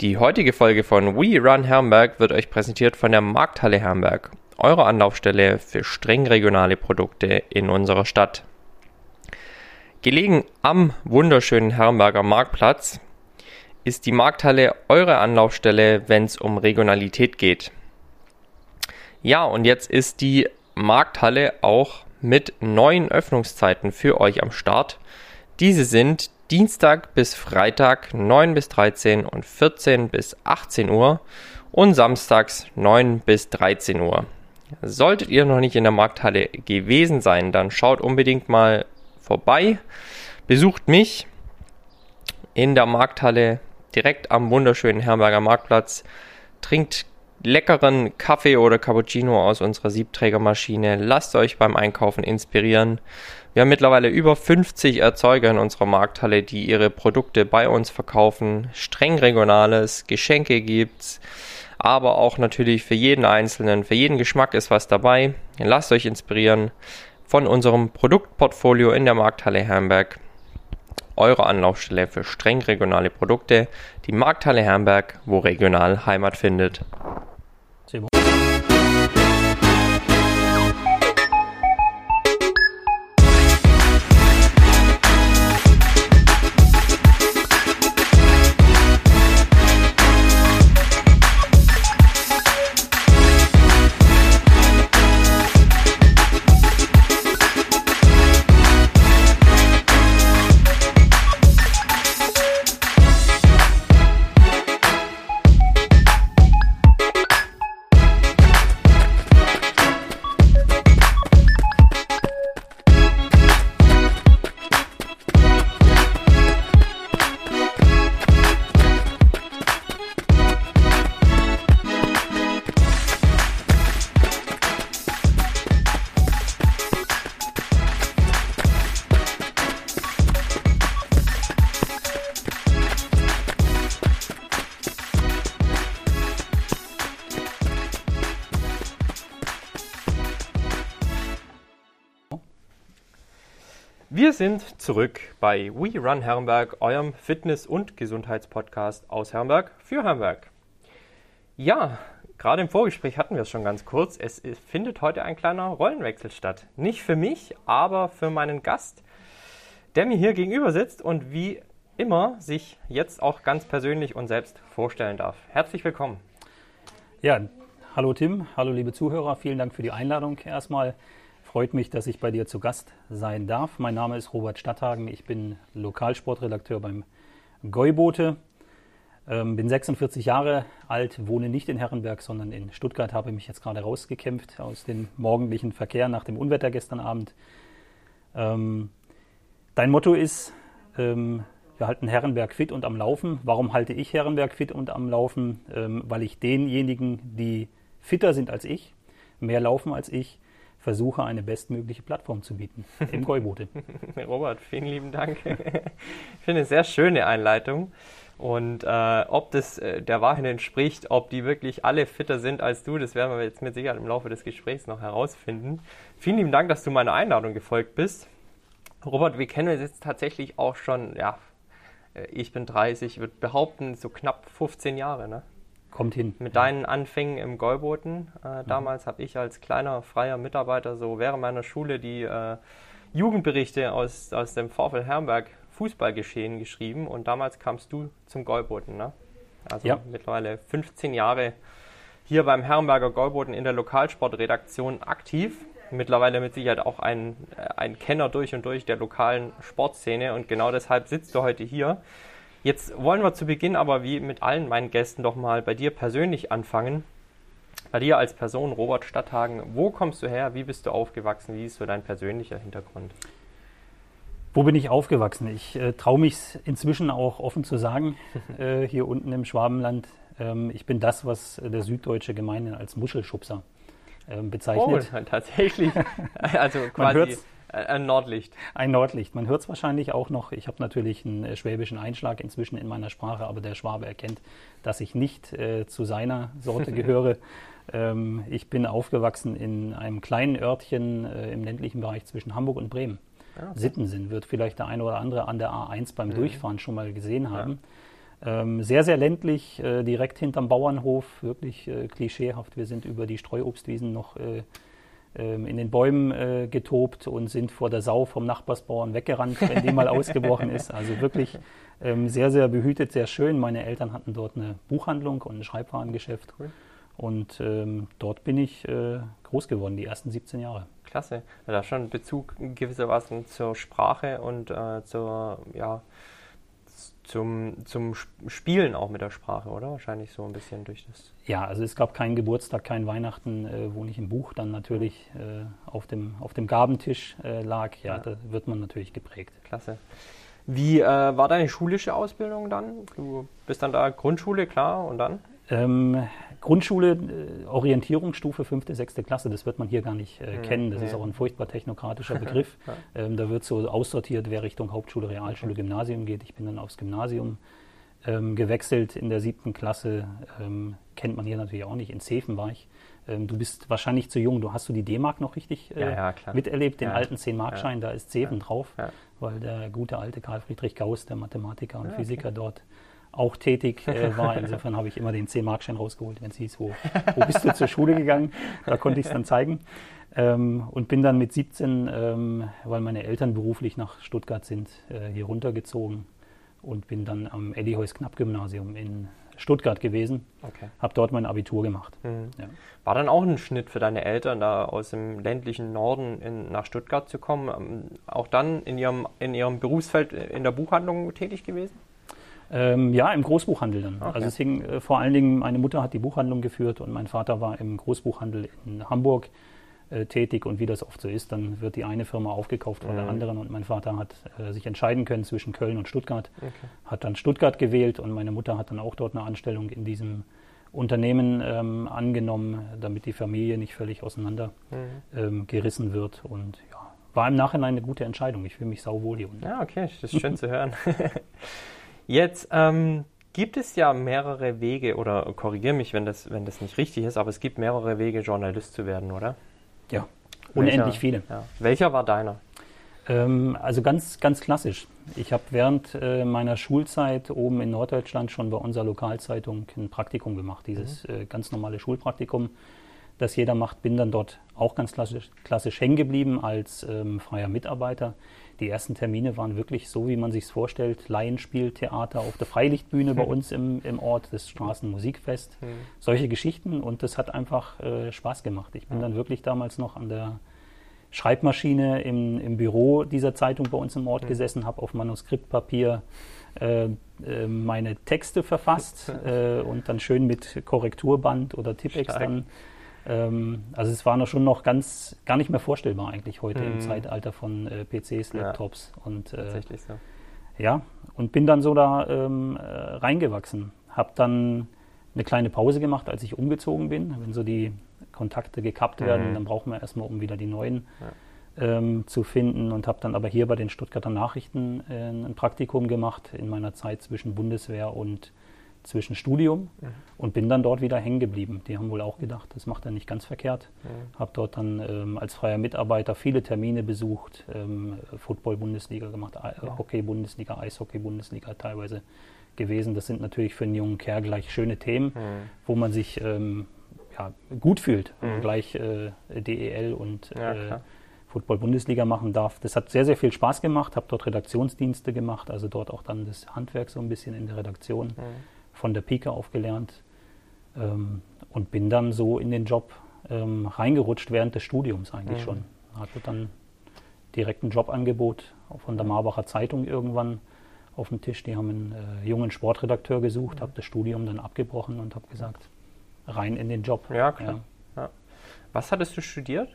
Die heutige Folge von We Run Herrenberg wird euch präsentiert von der Markthalle Herrenberg, eure Anlaufstelle für streng regionale Produkte in unserer Stadt. Gelegen am wunderschönen Herrenberger Marktplatz ist die Markthalle eure Anlaufstelle, wenn es um Regionalität geht. Ja, und jetzt ist die Markthalle auch mit neuen Öffnungszeiten für euch am Start. Diese sind Dienstag bis Freitag 9 bis 13 und 14 bis 18 Uhr und samstags 9 bis 13 Uhr. Solltet ihr noch nicht in der Markthalle gewesen sein, dann schaut unbedingt mal vorbei. Besucht mich in der Markthalle direkt am wunderschönen Herberger Marktplatz. Trinkt leckeren Kaffee oder Cappuccino aus unserer Siebträgermaschine. Lasst euch beim Einkaufen inspirieren. Wir haben mittlerweile über 50 Erzeuger in unserer Markthalle, die ihre Produkte bei uns verkaufen. Streng regionales, Geschenke gibt's, aber auch natürlich für jeden Einzelnen, für jeden Geschmack ist was dabei. Lasst euch inspirieren von unserem Produktportfolio in der Markthalle Herrenberg. Eure Anlaufstelle für streng regionale Produkte, die Markthalle Herrenberg, wo regional Heimat findet. Wir sind zurück bei We Run Herrenberg, eurem Fitness- und Gesundheitspodcast aus Herrenberg für Herrenberg. Ja, gerade im Vorgespräch hatten wir es schon ganz kurz. Es findet heute ein kleiner Rollenwechsel statt. Nicht für mich, aber für meinen Gast, der mir hier gegenüber sitzt und wie immer sich jetzt auch ganz persönlich und selbst vorstellen darf. Herzlich willkommen. Ja, hallo Tim, hallo liebe Zuhörer, vielen Dank für die Einladung erstmal. Freut mich, dass ich bei dir zu Gast sein darf. Mein Name ist Robert Stadthagen. Ich bin Lokalsportredakteur beim Gäubote. Ähm, bin 46 Jahre alt, wohne nicht in Herrenberg, sondern in Stuttgart. Habe mich jetzt gerade rausgekämpft aus dem morgendlichen Verkehr nach dem Unwetter gestern Abend. Ähm, dein Motto ist, ähm, wir halten Herrenberg fit und am Laufen. Warum halte ich Herrenberg fit und am Laufen? Ähm, weil ich denjenigen, die fitter sind als ich, mehr laufen als ich, versuche, eine bestmögliche Plattform zu bieten im Gäubote. Robert, vielen lieben Dank. ich finde eine sehr schöne Einleitung. Und äh, ob das äh, der Wahrheit entspricht, ob die wirklich alle fitter sind als du, das werden wir jetzt mit Sicherheit im Laufe des Gesprächs noch herausfinden. Vielen lieben Dank, dass du meiner Einladung gefolgt bist. Robert, wir kennen uns jetzt tatsächlich auch schon, ja, äh, ich bin 30, ich würde behaupten, so knapp 15 Jahre, ne? Kommt hin. Mit deinen Anfängen im Gäuboten. Äh, mhm. damals habe ich als kleiner freier Mitarbeiter so während meiner Schule die äh, Jugendberichte aus, aus dem VfL Herrenberg Fußballgeschehen geschrieben und damals kamst du zum Gäuboten. Ne? Also ja. mittlerweile 15 Jahre hier beim Herrenberger Gäuboten in der Lokalsportredaktion aktiv. Mittlerweile mit Sicherheit auch ein, äh, ein Kenner durch und durch der lokalen Sportszene und genau deshalb sitzt du heute hier. Jetzt wollen wir zu Beginn aber wie mit allen meinen Gästen doch mal bei dir persönlich anfangen. Bei dir als Person, Robert Stadthagen, wo kommst du her? Wie bist du aufgewachsen? Wie ist so dein persönlicher Hintergrund? Wo bin ich aufgewachsen? Ich äh, traue mich inzwischen auch offen zu sagen, äh, hier unten im Schwabenland. Ähm, ich bin das, was der Süddeutsche gemeinhin als Muschelschubser ähm, bezeichnet. Oh, tatsächlich. Also quasi äh, ein Nordlicht. Ein Nordlicht. Man hört es wahrscheinlich auch noch. Ich habe natürlich einen äh, schwäbischen Einschlag inzwischen in meiner Sprache, aber der Schwabe erkennt, dass ich nicht äh, zu seiner Sorte gehöre. ähm, ich bin aufgewachsen in einem kleinen Örtchen äh, im ländlichen Bereich zwischen Hamburg und Bremen. Ja, okay. Sittensen wird vielleicht der eine oder andere an der A1 beim mhm. Durchfahren schon mal gesehen haben. Ähm, sehr, sehr ländlich, äh, direkt hinterm Bauernhof, wirklich äh, klischeehaft. Wir sind über die Streuobstwiesen noch äh, in den Bäumen äh, getobt und sind vor der Sau vom Nachbarsbauern weggerannt, wenn die mal ausgebrochen ist. Also wirklich ähm, sehr, sehr behütet, sehr schön. Meine Eltern hatten dort eine Buchhandlung und ein Schreibwarengeschäft. Cool. Und ähm, dort bin ich äh, groß geworden, die ersten 17 Jahre. Klasse. Da schon Bezug gewissermaßen zur Sprache und äh, zur, ja, zum, zum Spielen auch mit der Sprache, oder? Wahrscheinlich so ein bisschen durch das. Ja, also es gab keinen Geburtstag, kein Weihnachten, äh, wo nicht ein Buch dann natürlich äh, auf, dem, auf dem Gabentisch äh, lag. Ja, ja, da wird man natürlich geprägt. Klasse. Wie äh, war deine schulische Ausbildung dann? Du bist dann da Grundschule, klar, und dann? Ähm, Grundschule, äh, Orientierungsstufe, fünfte, sechste Klasse, das wird man hier gar nicht äh, kennen. Das nee. ist auch ein furchtbar technokratischer Begriff. ähm, da wird so aussortiert, wer Richtung Hauptschule, Realschule, Gymnasium geht. Ich bin dann aufs Gymnasium ähm, gewechselt in der siebten Klasse. Ähm, kennt man hier natürlich auch nicht. In Zefen war ich. Ähm, du bist wahrscheinlich zu jung. Du hast du die D-Mark noch richtig äh, ja, ja, miterlebt, den alten 10-Mark-Schein, da ist Zefen drauf, weil der gute alte Karl Friedrich Gauss, der Mathematiker und Physiker okay. dort auch tätig äh, war. Insofern habe ich immer den 10-Markschein rausgeholt, wenn es hieß, wo, wo bist du zur Schule gegangen? Da konnte ich es dann zeigen. Ähm, und bin dann mit 17, ähm, weil meine Eltern beruflich nach Stuttgart sind, äh, hier runtergezogen und bin dann am Eddihäus-Knapp-Gymnasium in Stuttgart gewesen. Okay. Habe dort mein Abitur gemacht. Mhm. Ja. War dann auch ein Schnitt für deine Eltern, da aus dem ländlichen Norden in, nach Stuttgart zu kommen? Ähm, auch dann in ihrem, in ihrem Berufsfeld in der Buchhandlung tätig gewesen? Ähm, ja, im Großbuchhandel dann. Okay. Also es hing äh, vor allen Dingen, meine Mutter hat die Buchhandlung geführt und mein Vater war im Großbuchhandel in Hamburg äh, tätig und wie das oft so ist, dann wird die eine Firma aufgekauft von mhm. der anderen und mein Vater hat äh, sich entscheiden können zwischen Köln und Stuttgart, okay. hat dann Stuttgart gewählt und meine Mutter hat dann auch dort eine Anstellung in diesem Unternehmen ähm, angenommen, damit die Familie nicht völlig auseinander mhm. ähm, gerissen wird und ja, war im Nachhinein eine gute Entscheidung. Ich fühle mich sauwohl hier unten. Ja, okay, das ist schön zu hören. Jetzt ähm, gibt es ja mehrere Wege, oder korrigiere mich, wenn das, wenn das nicht richtig ist, aber es gibt mehrere Wege, Journalist zu werden, oder? Ja, unendlich Welcher, viele. Ja. Welcher war deiner? Ähm, also ganz, ganz klassisch. Ich habe während äh, meiner Schulzeit oben in Norddeutschland schon bei unserer Lokalzeitung ein Praktikum gemacht, dieses mhm. äh, ganz normale Schulpraktikum, das jeder macht. Bin dann dort auch ganz klassisch, klassisch hängen geblieben als ähm, freier Mitarbeiter die ersten Termine waren wirklich so, wie man sich es vorstellt: Laienspieltheater auf der Freilichtbühne hm. bei uns im, im Ort, das Straßenmusikfest, hm. solche Geschichten. Und das hat einfach äh, Spaß gemacht. Ich bin dann wirklich damals noch an der Schreibmaschine im, im Büro dieser Zeitung bei uns im Ort hm. gesessen, habe auf Manuskriptpapier äh, äh, meine Texte verfasst äh, und dann schön mit Korrekturband oder Tippex dann ähm, also es war noch schon noch ganz gar nicht mehr vorstellbar eigentlich heute mhm. im Zeitalter von äh, PCs, Laptops ja, und äh, tatsächlich so. Ja, und bin dann so da ähm, äh, reingewachsen. Habe dann eine kleine Pause gemacht, als ich umgezogen bin. Wenn so die Kontakte gekappt mhm. werden, dann brauchen wir erstmal, um wieder die neuen ja. ähm, zu finden. Und habe dann aber hier bei den Stuttgarter Nachrichten äh, ein Praktikum gemacht in meiner Zeit zwischen Bundeswehr und zwischen Studium mhm. und bin dann dort wieder hängen geblieben. Die haben wohl auch gedacht, das macht er nicht ganz verkehrt. Mhm. Habe dort dann ähm, als freier Mitarbeiter viele Termine besucht, ähm, Football-Bundesliga gemacht, äh, Hockey-Bundesliga, Eishockey-Bundesliga teilweise gewesen. Das sind natürlich für einen jungen Kerl gleich schöne Themen, mhm. wo man sich ähm, ja, gut fühlt, mhm. gleich äh, DEL und ja, äh, Football-Bundesliga machen darf. Das hat sehr, sehr viel Spaß gemacht, habe dort Redaktionsdienste gemacht, also dort auch dann das Handwerk so ein bisschen in der Redaktion mhm von der Pike auf gelernt ähm, und bin dann so in den Job ähm, reingerutscht während des Studiums eigentlich mhm. schon. Hatte dann direkt ein Jobangebot von der Marbacher Zeitung irgendwann auf dem Tisch. Die haben einen äh, jungen Sportredakteur gesucht, mhm. habe das Studium dann abgebrochen und habe gesagt, rein in den Job. Ja, klar. Ja. Ja. Was hattest du studiert?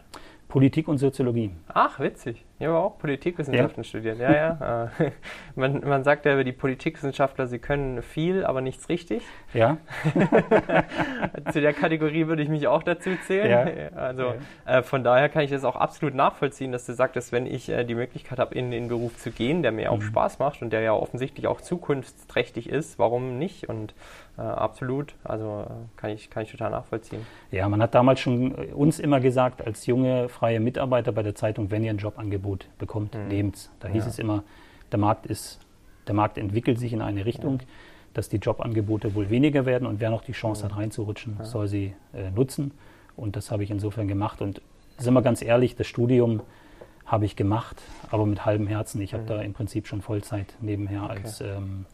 Politik und Soziologie. Ach, witzig. Ich habe auch Politikwissenschaften ja. studiert. Ja, ja. Äh, man, man sagt ja über die Politikwissenschaftler, sie können viel, aber nichts richtig. Ja. Zu der Kategorie würde ich mich auch dazu zählen. Ja. Also ja. Äh, von daher kann ich das auch absolut nachvollziehen, dass du sagtest, wenn ich äh, die Möglichkeit habe, in den Beruf zu gehen, der mir mhm. auch Spaß macht und der ja offensichtlich auch zukunftsträchtig ist, warum nicht? Und äh, absolut. Also äh, kann, ich, kann ich total nachvollziehen. Ja, man hat damals schon äh, uns immer gesagt, als junge freie Mitarbeiter bei der Zeitung, wenn ihr ein Jobangebot bekommt, mhm. nehmt's. Da hieß ja. es immer, der Markt ist, der Markt entwickelt sich in eine Richtung. Ja. dass die Jobangebote wohl weniger werden und wer noch die Chance hat, reinzurutschen, Ja. soll sie äh, nutzen. Und das habe ich insofern gemacht. Und sind wir ganz ehrlich, das Studium habe ich gemacht, aber mit halbem Herzen. Ich habe Mhm. da im Prinzip schon Vollzeit nebenher als, ähm,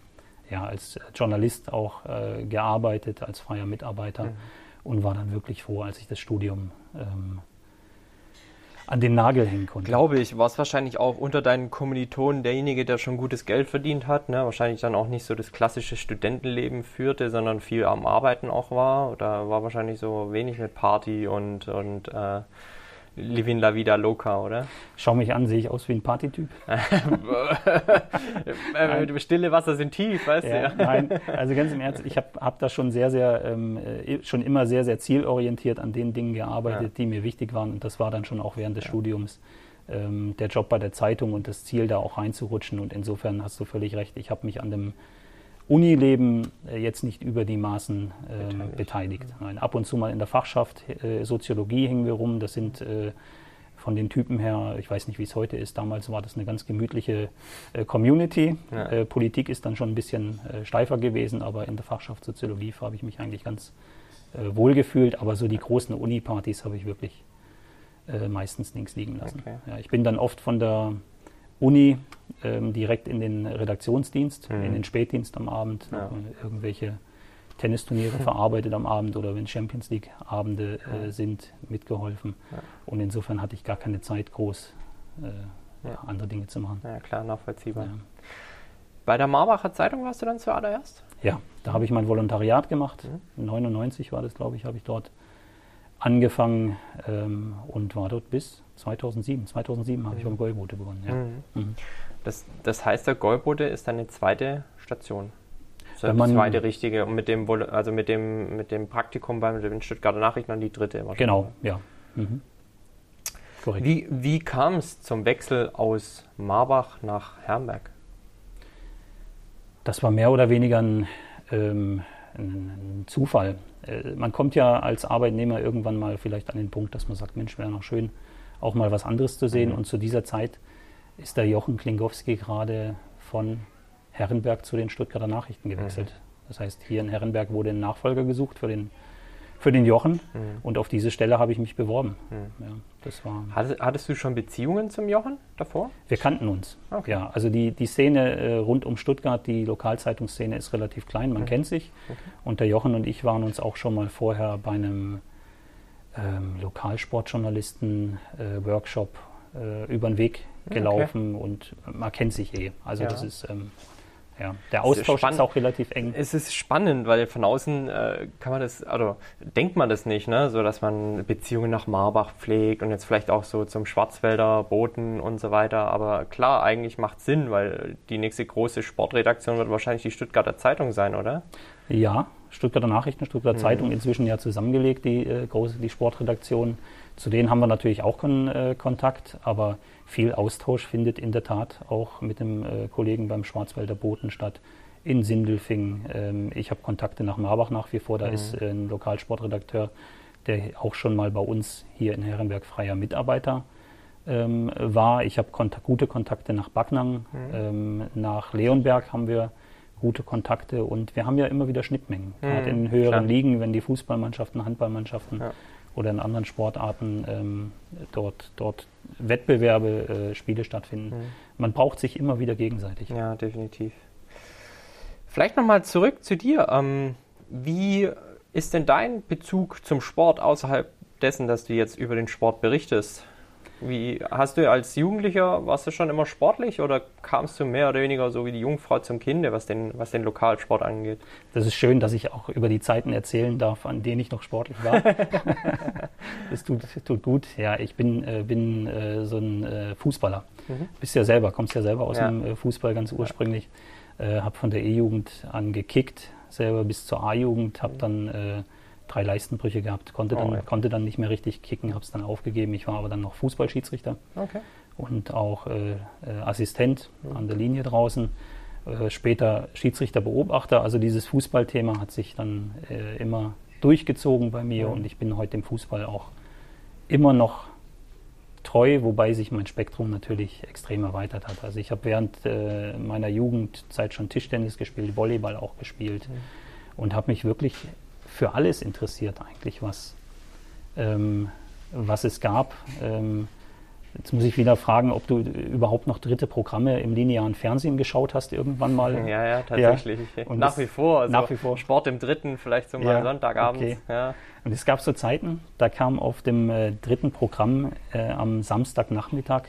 ja, als Journalist auch äh, gearbeitet, als freier Mitarbeiter Mhm. und war dann wirklich froh, als ich das Studium ähm, an den Nagel hängen konnte. Glaube ich, war es wahrscheinlich auch unter deinen Kommilitonen derjenige, der schon gutes Geld verdient hat, ne? wahrscheinlich dann auch nicht so das klassische Studentenleben führte, sondern viel am Arbeiten auch war. Oder war wahrscheinlich so wenig mit Party und, und äh, Living la vida loca, oder? Schau mich an, sehe ich aus wie ein Partytyp? äh, stille Wasser sind tief, weißt Ja, du? nein, also ganz im Ernst, ich habe hab da schon sehr, sehr, ähm, äh, schon immer sehr, sehr zielorientiert an den Dingen gearbeitet, Ja. die mir wichtig waren. Und das war dann schon auch während des Studiums ähm, der Job bei der Zeitung und das Ziel, da auch reinzurutschen. Und insofern hast du völlig recht, ich habe mich an dem Unileben äh, jetzt nicht über die Maßen ähm, Beteiligt. beteiligt. Nein, ab und zu mal in der Fachschaft äh, Soziologie hingen wir rum. Das sind äh, von den Typen her, ich weiß nicht, wie es heute ist, damals war das eine ganz gemütliche äh, Community. Ja. Äh, Politik ist dann schon ein bisschen äh, steifer gewesen, aber in der Fachschaft Soziologie habe ich mich eigentlich ganz äh, wohl gefühlt. Aber so die großen Uni-Partys habe ich wirklich äh, meistens links liegen lassen. Okay. Ja, ich bin dann oft von der Uni ähm, direkt in den Redaktionsdienst, Mhm. in den Spätdienst am Abend, Ja. äh, irgendwelche Tennisturniere verarbeitet am Abend oder wenn Champions League Abende äh, sind, mitgeholfen. Ja. Und insofern hatte ich gar keine Zeit, groß äh, Ja. andere Dinge zu machen. Ja, klar, nachvollziehbar. Ja. Bei der Marbacher Zeitung warst du dann zuallererst? Ja, da habe ich mein Volontariat gemacht. Mhm. 99 war das, glaube ich, habe ich dort angefangen ähm, und war dort bis 2007. 2007 habe ich Mhm. beim Golbote begonnen. Mhm. Mhm. Das, das heißt, der Golbote ist deine zweite Station. So die zweite richtige und mit dem also mit dem mit dem Praktikum bei den Stuttgarter Nachrichten dann die dritte. Genau, ja. Mhm. Korrekt. Wie, wie kam es zum Wechsel aus Marbach nach Herrenberg? Das war mehr oder weniger ein, ähm, ein Zufall. Äh, man kommt ja als Arbeitnehmer irgendwann mal vielleicht an den Punkt, dass man sagt, Mensch, wäre noch schön, auch mal was anderes zu sehen. Mhm. Und zu dieser Zeit ist der Jochen Klingowski gerade von Herrenberg zu den Stuttgarter Nachrichten gewechselt. Das heißt, hier in Herrenberg wurde ein Nachfolger gesucht für den, für den Jochen. Mhm. Und auf diese Stelle habe ich mich beworben. Mhm. Ja, das war Hattest, hattest du schon Beziehungen zum Jochen davor? wir kannten uns. Okay. Ja, also die, die Szene äh, rund um Stuttgart, die Lokalzeitungsszene ist relativ klein, man Mhm. kennt sich. Okay. Und der Jochen und ich waren uns auch schon mal vorher bei einem ähm, Lokalsportjournalisten-Workshop äh, über den Weg Okay. gelaufen und man kennt sich eh. Also Ja. das ist, ähm, ja, der ist Austausch ist, spannend. auch relativ eng. Es ist spannend, weil von außen äh, kann man das, also denkt man das nicht, ne? So dass man Beziehungen nach Marbach pflegt und jetzt vielleicht auch so zum Schwarzwälder Boten und so weiter. Aber klar, eigentlich macht Sinn, weil die nächste große Sportredaktion wird wahrscheinlich die Stuttgarter Zeitung sein, oder? Ja, Stuttgarter Nachrichten, Stuttgarter Mhm. Zeitung inzwischen ja zusammengelegt, die äh, große, die Sportredaktion. Zu denen haben wir natürlich auch kon äh, Kontakt, aber viel Austausch findet in der Tat auch mit dem äh, Kollegen beim Schwarzwälder Boten statt. In Sindelfing. Ähm, ich habe Kontakte nach Marbach nach wie vor. Da Mhm. ist äh, ein Lokalsportredakteur, der auch schon mal bei uns hier in Herrenberg freier Mitarbeiter ähm, war. Ich habe Kontak gute Kontakte nach Backnang, Mhm. ähm, nach Leonberg haben wir gute Kontakte und wir haben ja immer wieder Schnittmengen. Gerade in höheren klar. Ligen, wenn die Fußballmannschaften, Handballmannschaften Ja. Oder in anderen Sportarten ähm, dort, dort Wettbewerbe, äh, Spiele stattfinden. Mhm. Man braucht sich immer wieder gegenseitig. Ja, definitiv. Vielleicht nochmal zurück zu dir. Ähm, wie ist denn dein Bezug zum Sport außerhalb dessen, dass du jetzt über den Sport berichtest? Wie hast du als Jugendlicher, warst du schon immer sportlich oder kamst du mehr oder weniger so wie die Jungfrau zum Kinde, was den, was den Lokalsport angeht? Das ist schön, dass ich auch über die Zeiten erzählen darf, an denen ich noch sportlich war. das tut, tut gut. Ja, ich bin, äh, bin äh, so ein äh, Fußballer. Mhm. Bist ja selber, kommst ja selber aus Ja. dem äh, Fußball ganz ursprünglich. Äh, habe von der E-Jugend an gekickt, selber bis zur A-Jugend, habe dann äh, drei Leistenbrüche gehabt, konnte dann, Oh, ja. konnte dann nicht mehr richtig kicken, habe es dann aufgegeben. Ich war aber dann noch Fußballschiedsrichter Okay. und auch äh, äh, Assistent Mhm. an der Linie draußen. Äh, später Schiedsrichterbeobachter. Also dieses Fußballthema hat sich dann äh, immer durchgezogen bei mir Mhm. und ich bin heute im Fußball auch immer noch treu, wobei sich mein Spektrum natürlich extrem erweitert hat. Also ich habe während äh, meiner Jugendzeit schon Tischtennis gespielt, Volleyball auch gespielt mhm. und habe mich wirklich für alles interessiert eigentlich, was, ähm, was es gab. Ähm, Jetzt muss ich wieder fragen, ob du überhaupt noch dritte Programme im linearen Fernsehen geschaut hast, irgendwann mal. Ja, ja, tatsächlich. Ja. Und nach wie vor. Also nach wie vor. Sport im dritten, vielleicht so mal ja, Sonntagabend. Okay. Ja. Und es gab so Zeiten, da kam auf dem äh, dritten Programm äh, am Samstagnachmittag,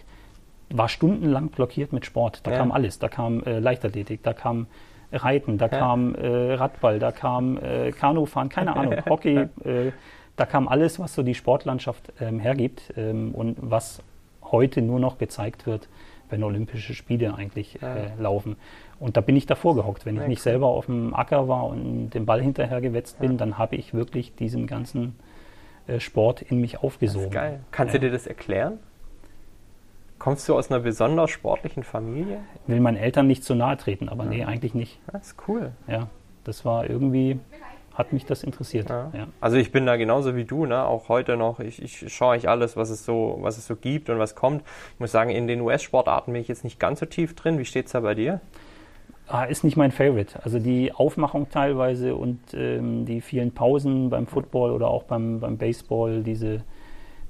war stundenlang blockiert mit Sport. Da ja. kam alles. Da kam äh, Leichtathletik, da kam Reiten, da kam äh, Radball, da kam äh, Kanufahren, keine Ahnung, Hockey. Äh, da kam alles, was so die Sportlandschaft ähm, hergibt ähm, und was heute nur noch gezeigt wird, wenn Olympische Spiele eigentlich ja. äh, laufen. Und da bin ich davor gehockt. Wenn ja, ich nicht selber auf dem Acker war und den Ball hinterher gewetzt bin, dann habe ich wirklich diesen ganzen äh, Sport in mich aufgesogen. Geil. Kannst du dir das erklären? Kommst du aus einer besonders sportlichen Familie? Ich will meinen Eltern nicht zu nahe treten, aber nee, eigentlich nicht. Das ist cool. Ja, das war irgendwie hat mich das interessiert. Ja. Ja. Also ich bin da genauso wie du, ne? auch heute noch. Ich, ich schaue eigentlich alles, was es, so, was es so gibt und was kommt. Ich muss sagen, in den US-Sportarten bin ich jetzt nicht ganz so tief drin. Wie steht es da bei dir? Ah, ist nicht mein Favorite. Also die Aufmachung teilweise und ähm, die vielen Pausen beim Football oder auch beim, beim Baseball, diese,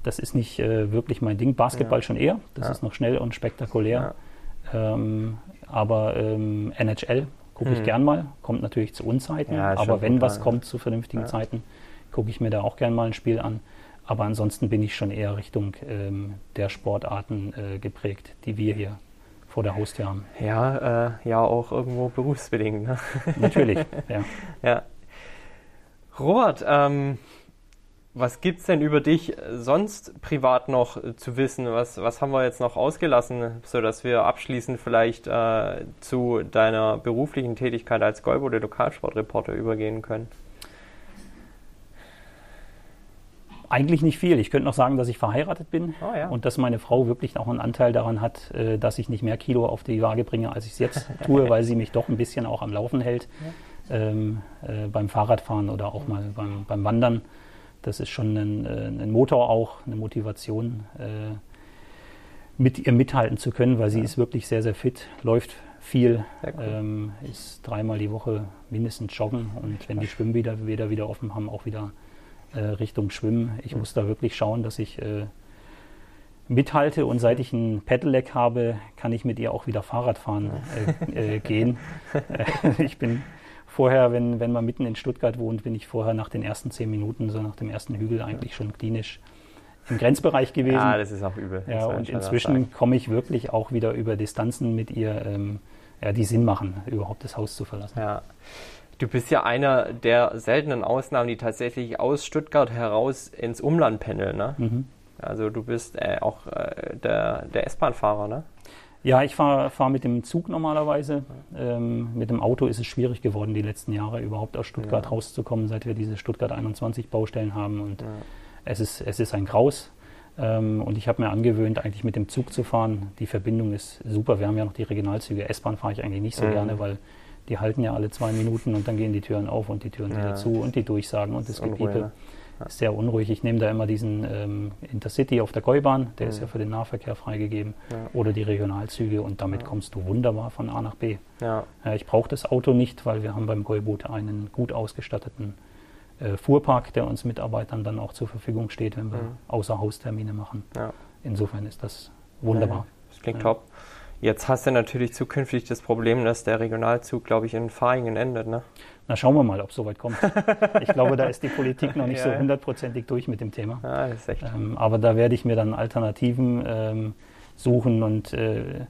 das ist nicht äh, wirklich mein Ding. Basketball ja. schon eher. Das ist noch schnell und spektakulär. Ähm, aber ähm, NHL Gucke ich hm. gern mal, kommt natürlich zu Unzeiten, ja, aber wenn was kommt zu vernünftigen ja. Zeiten, gucke ich mir da auch gern mal ein Spiel an. Aber ansonsten bin ich schon eher Richtung ähm, der Sportarten äh, geprägt, die wir hier vor der Haustür haben. Ja, äh, ja auch irgendwo berufsbedingt. Ne? Natürlich, ja. ja. Robert, ähm, was gibt es denn über dich äh, sonst privat noch äh, zu wissen? Was, was haben wir jetzt noch ausgelassen, sodass wir abschließend vielleicht äh, zu deiner beruflichen Tätigkeit als Golbode Lokalsportreporter übergehen können? Eigentlich nicht viel. Ich könnte noch sagen, dass ich verheiratet bin oh, ja. und dass meine Frau wirklich auch einen Anteil daran hat, äh, dass ich nicht mehr Kilo auf die Waage bringe, als ich es jetzt tue, weil sie mich doch ein bisschen auch am Laufen hält ja. ähm, äh, beim Fahrradfahren oder auch mal beim, beim Wandern. Das ist schon ein, äh, ein Motor auch, eine Motivation, äh, mit ihr mithalten zu können, weil sie ja. ist wirklich sehr, sehr fit, läuft viel, cool. ähm, ist dreimal die Woche mindestens joggen und wenn die Schwimmbäder wieder, wieder offen haben, auch wieder äh, Richtung Schwimmen. Ich mhm. muss da wirklich schauen, dass ich äh, mithalte und seit ich ein Pedelec habe, kann ich mit ihr auch wieder Fahrrad fahren äh, äh, gehen. ich bin vorher, wenn, wenn man mitten in Stuttgart wohnt, bin ich vorher nach den ersten zehn Minuten, so nach dem ersten Hügel eigentlich schon klinisch im Grenzbereich gewesen. Ja, das ist auch übel. Ja, und inzwischen komme ich wirklich auch wieder über Distanzen mit ihr, ähm, ja, die Sinn machen, überhaupt das Haus zu verlassen. Ja. Du bist ja einer der seltenen Ausnahmen, die tatsächlich aus Stuttgart heraus ins Umland pendeln. Ne? Mhm. Also du bist äh, auch äh, der, der S-Bahn-Fahrer, ne? Ja, ich fahre fahr mit dem Zug normalerweise. Ähm, mit dem Auto ist es schwierig geworden, die letzten Jahre überhaupt aus Stuttgart ja. rauszukommen, seit wir diese Stuttgart 21 Baustellen haben. Und ja. es, ist, es ist ein Graus. Ähm, und ich habe mir angewöhnt, eigentlich mit dem Zug zu fahren. Die Verbindung ist super. Wir haben ja noch die Regionalzüge. S-Bahn fahre ich eigentlich nicht so mhm. gerne, weil die halten ja alle zwei Minuten und dann gehen die Türen auf und die Türen ja. wieder zu und die Durchsagen und das, das Gepiepe. Ist sehr unruhig. Ich nehme da immer diesen ähm, Intercity auf der Gäubahn, der mhm. ist ja für den Nahverkehr freigegeben, ja. oder die Regionalzüge und damit ja. kommst du wunderbar von A nach B. Ja. Äh, ich brauche das Auto nicht, weil wir haben beim Gäuboot einen gut ausgestatteten äh, Fuhrpark, der uns Mitarbeitern dann auch zur Verfügung steht, wenn wir mhm. Außerhaustermine machen. Insofern ist das wunderbar. das klingt top. Jetzt hast du natürlich zukünftig das Problem, dass der Regionalzug, glaube ich, in Fahingen endet. Ne? Na, schauen wir mal, ob es soweit kommt. ich glaube, da ist die Politik noch nicht ja, so hundertprozentig durch mit dem Thema. Ja, das ist echt. Ähm, aber da werde ich mir dann Alternativen ähm, suchen und äh,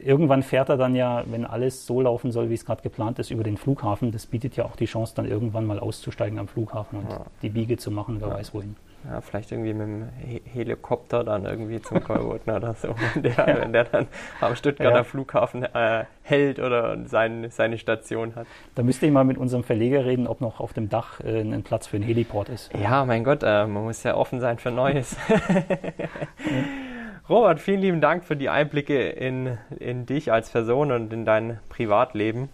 irgendwann fährt er dann ja, wenn alles so laufen soll, wie es gerade geplant ist, über den Flughafen. Das bietet ja auch die Chance, dann irgendwann mal auszusteigen am Flughafen und ja. die Biege zu machen, wer weiß wohin. Ja, vielleicht irgendwie mit dem Helikopter dann irgendwie zum Kolbotner oder so, wenn der, ja. wenn der dann am Stuttgarter ja. Flughafen äh, hält oder sein, seine Station hat. Da müsste ich mal mit unserem Verleger reden, ob noch auf dem Dach äh, ein Platz für einen Heliport ist. Ja, mein Gott, äh, man muss ja offen sein für Neues. Robert, vielen lieben Dank für die Einblicke in, in dich als Person und in dein Privatleben.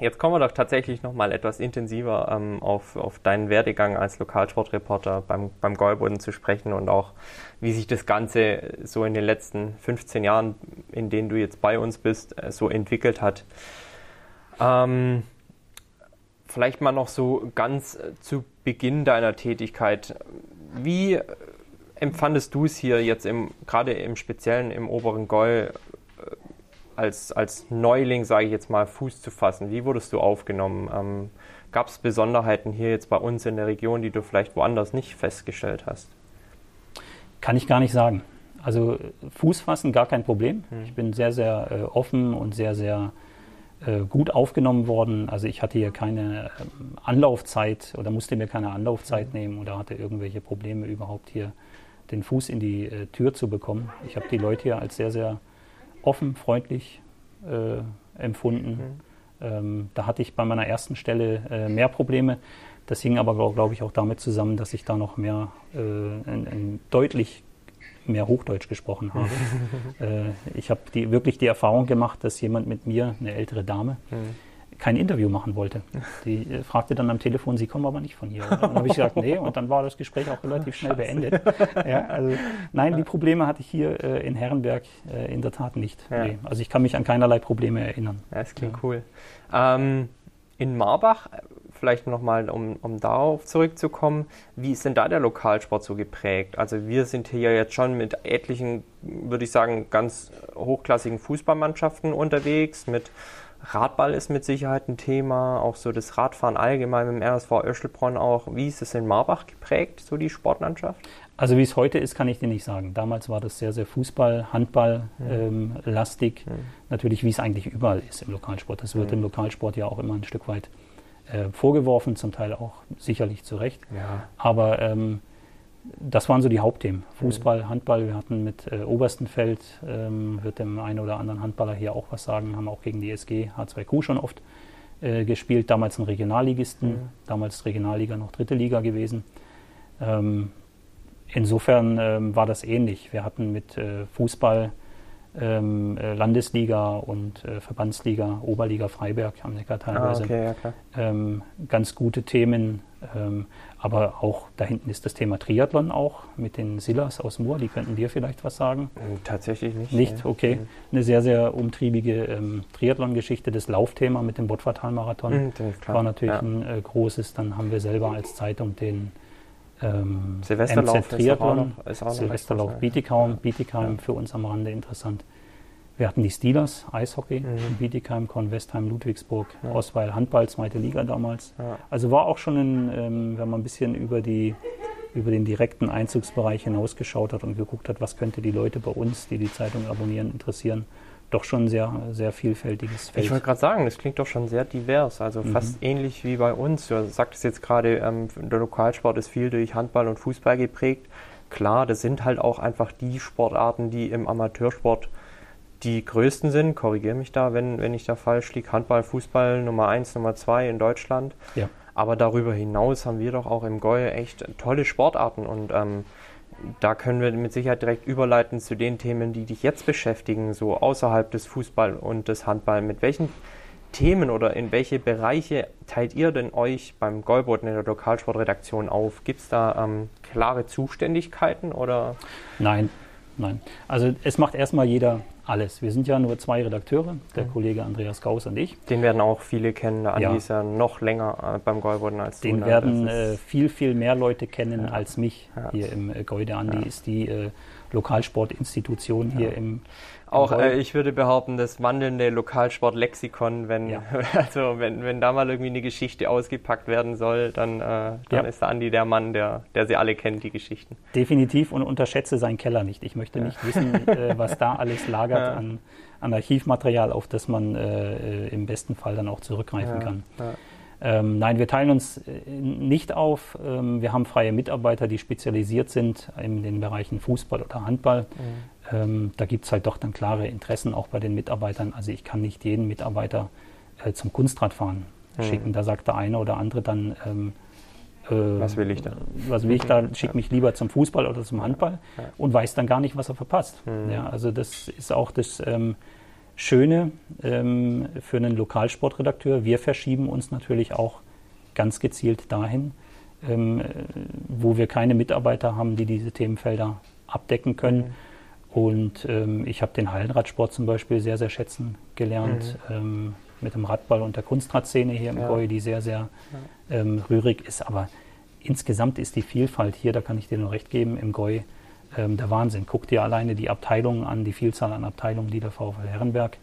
Jetzt kommen wir doch tatsächlich noch mal etwas intensiver ähm, auf, auf deinen Werdegang als Lokalsportreporter beim, beim Gäuboden zu sprechen und auch, wie sich das Ganze so in den letzten 15 Jahren, in denen du jetzt bei uns bist, äh, so entwickelt hat. Ähm, vielleicht mal noch so ganz äh, zu Beginn deiner Tätigkeit. Wie empfandest du es hier jetzt im, gerade im Speziellen im oberen Gäu als, als Neuling, sage ich jetzt mal, Fuß zu fassen? Wie wurdest du aufgenommen? Ähm, Gab es Besonderheiten hier jetzt bei uns in der Region, die du vielleicht woanders nicht festgestellt hast? Kann ich gar nicht sagen. Also Fuß fassen gar kein Problem. Hm. Ich bin sehr, sehr äh, offen und sehr, sehr äh, gut aufgenommen worden. Also ich hatte hier keine ähm, Anlaufzeit oder musste mir keine Anlaufzeit hm. nehmen oder hatte irgendwelche Probleme überhaupt hier den Fuß in die äh, Tür zu bekommen. Ich habe die Leute hier als sehr, sehr offen, freundlich äh, empfunden. Mhm. Ähm, da hatte ich bei meiner ersten Stelle äh, mehr Probleme. Das hing aber, glaube glaub ich, auch damit zusammen, dass ich da noch mehr, äh, in, in deutlich mehr Hochdeutsch gesprochen habe. äh, ich habe die, wirklich die Erfahrung gemacht, dass jemand mit mir, eine ältere Dame, mhm kein Interview machen wollte. Die äh, fragte dann am Telefon, Sie kommen aber nicht von hier. Und dann habe ich gesagt, nee, und dann war das Gespräch auch relativ schnell beendet. Ja, also, nein, die Probleme hatte ich hier äh, in Herrenberg äh, in der Tat nicht. Ja. Nee. Also ich kann mich an keinerlei Probleme erinnern. Ja, das klingt cool. Ähm, in Marbach, vielleicht nochmal, um, um darauf zurückzukommen, wie ist denn da der Lokalsport so geprägt? Also wir sind hier jetzt schon mit etlichen, würde ich sagen, ganz hochklassigen Fußballmannschaften unterwegs, mit Radball ist mit Sicherheit ein Thema, auch so das Radfahren allgemein im RSV Öschelbronn auch. Wie ist es in Marbach geprägt, so die Sportlandschaft? Also wie es heute ist, kann ich dir nicht sagen. Damals war das sehr, sehr Fußball, Handball mhm. ähm, lastig. Mhm. Natürlich, wie es eigentlich überall ist im Lokalsport. Das wird mhm. im Lokalsport ja auch immer ein Stück weit äh, vorgeworfen, zum Teil auch sicherlich zu Recht. Ja. Aber ähm, das waren so die Hauptthemen. Fußball, Handball. Wir hatten mit äh, Oberstenfeld, ähm, wird dem einen oder anderen Handballer hier auch was sagen, haben auch gegen die SG H2Q schon oft äh, gespielt. Damals ein Regionalligisten, mhm. damals Regionalliga noch dritte Liga gewesen. Ähm, insofern ähm, war das ähnlich. Wir hatten mit äh, Fußball ähm, äh, Landesliga und äh, Verbandsliga, Oberliga Freiberg am Neckar teilweise. Ah, okay, ja, ähm, ganz gute Themen. Ähm, aber auch da hinten ist das Thema Triathlon auch mit den Silas aus Moor. Die könnten dir vielleicht was sagen? Äh, tatsächlich nicht. Nicht? Okay. Mhm. Eine sehr, sehr umtriebige ähm, Triathlon-Geschichte. Das Laufthema mit dem Bottwartal-Marathon mhm, war natürlich ja. ein äh, großes. Dann haben wir selber als Zeitung den ähm, Silvesterlauf Triathlon, Silvesterlauf Bietigheim, Bietigheim ja. für uns am Rande interessant. Wir hatten die Steelers, Eishockey, mhm. Bietigheim, Kornwestheim, Ludwigsburg, ja. Osweil, Handball, zweite Liga damals. Ja. Also war auch schon, ein, ähm, wenn man ein bisschen über, die, über den direkten Einzugsbereich hinausgeschaut hat und geguckt hat, was könnte die Leute bei uns, die die Zeitung abonnieren, interessieren, doch schon ein sehr, sehr vielfältiges Feld. Ich wollte gerade sagen, das klingt doch schon sehr divers, also mhm. fast ähnlich wie bei uns. Du sagtest jetzt gerade, ähm, der Lokalsport ist viel durch Handball und Fußball geprägt. Klar, das sind halt auch einfach die Sportarten, die im Amateursport die größten sind. Korrigiere mich da, wenn, wenn ich da falsch liege. Handball, Fußball Nummer 1, Nummer 2 in Deutschland. Ja. Aber darüber hinaus haben wir doch auch im Gäu echt tolle Sportarten und ähm, da können wir mit Sicherheit direkt überleiten zu den Themen, die dich jetzt beschäftigen, so außerhalb des Fußball und des Handball. Mit welchen Themen oder in welche Bereiche teilt ihr denn euch beim Goldboten in der Lokalsportredaktion auf? Gibt es da ähm, klare Zuständigkeiten oder? Nein, nein. Also es macht erstmal jeder alles. Wir sind ja nur zwei Redakteure, der mhm. Kollege Andreas Gauss und ich. Den werden auch viele kennen. Der Andi ja. ist ja noch länger äh, beim Goldboden als Den du. Den ne? werden äh, viel, viel mehr Leute kennen ja. als mich ja. hier im äh, Geu. Der Andi ist die äh, Lokalsportinstitution hier im auch äh, ich würde behaupten, das wandelnde Lokalsportlexikon, wenn, ja. also wenn, wenn da mal irgendwie eine Geschichte ausgepackt werden soll, dann, äh, dann ja. ist der Andi der Mann, der, der sie alle kennt, die Geschichten. Definitiv und unterschätze seinen Keller nicht. Ich möchte ja. nicht wissen, äh, was da alles lagert an, an Archivmaterial, auf das man äh, im besten Fall dann auch zurückgreifen kann. Ähm, nein, wir teilen uns äh, nicht auf. Ähm, wir haben freie Mitarbeiter, die spezialisiert sind in den Bereichen Fußball oder Handball. Mhm. Ähm, da gibt es halt doch dann klare Interessen auch bei den Mitarbeitern. Also ich kann nicht jeden Mitarbeiter äh, zum Kunstradfahren mhm. schicken. Da sagt der eine oder andere dann, ähm, äh, was will ich da? Was will ich da? Schick mich lieber zum Fußball oder zum Handball und weiß dann gar nicht, was er verpasst. Mhm. Ja, also das ist auch das ähm, Schöne ähm, für einen Lokalsportredakteur, wir verschieben uns natürlich auch ganz gezielt dahin, ähm, wo wir keine Mitarbeiter haben, die diese Themenfelder abdecken können. Mhm. Und ähm, ich habe den Hallenradsport zum Beispiel sehr, sehr schätzen gelernt. Mhm. Ähm, mit dem Radball und der Kunstradszene hier im ja. Goi, die sehr, sehr ja. Ähm, rührig ist. Aber insgesamt ist die Vielfalt hier, da kann ich dir nur recht geben, im Goi ähm, der Wahnsinn. Guck dir alleine die Abteilungen an, die Vielzahl an Abteilungen, die der VfL Herrenberg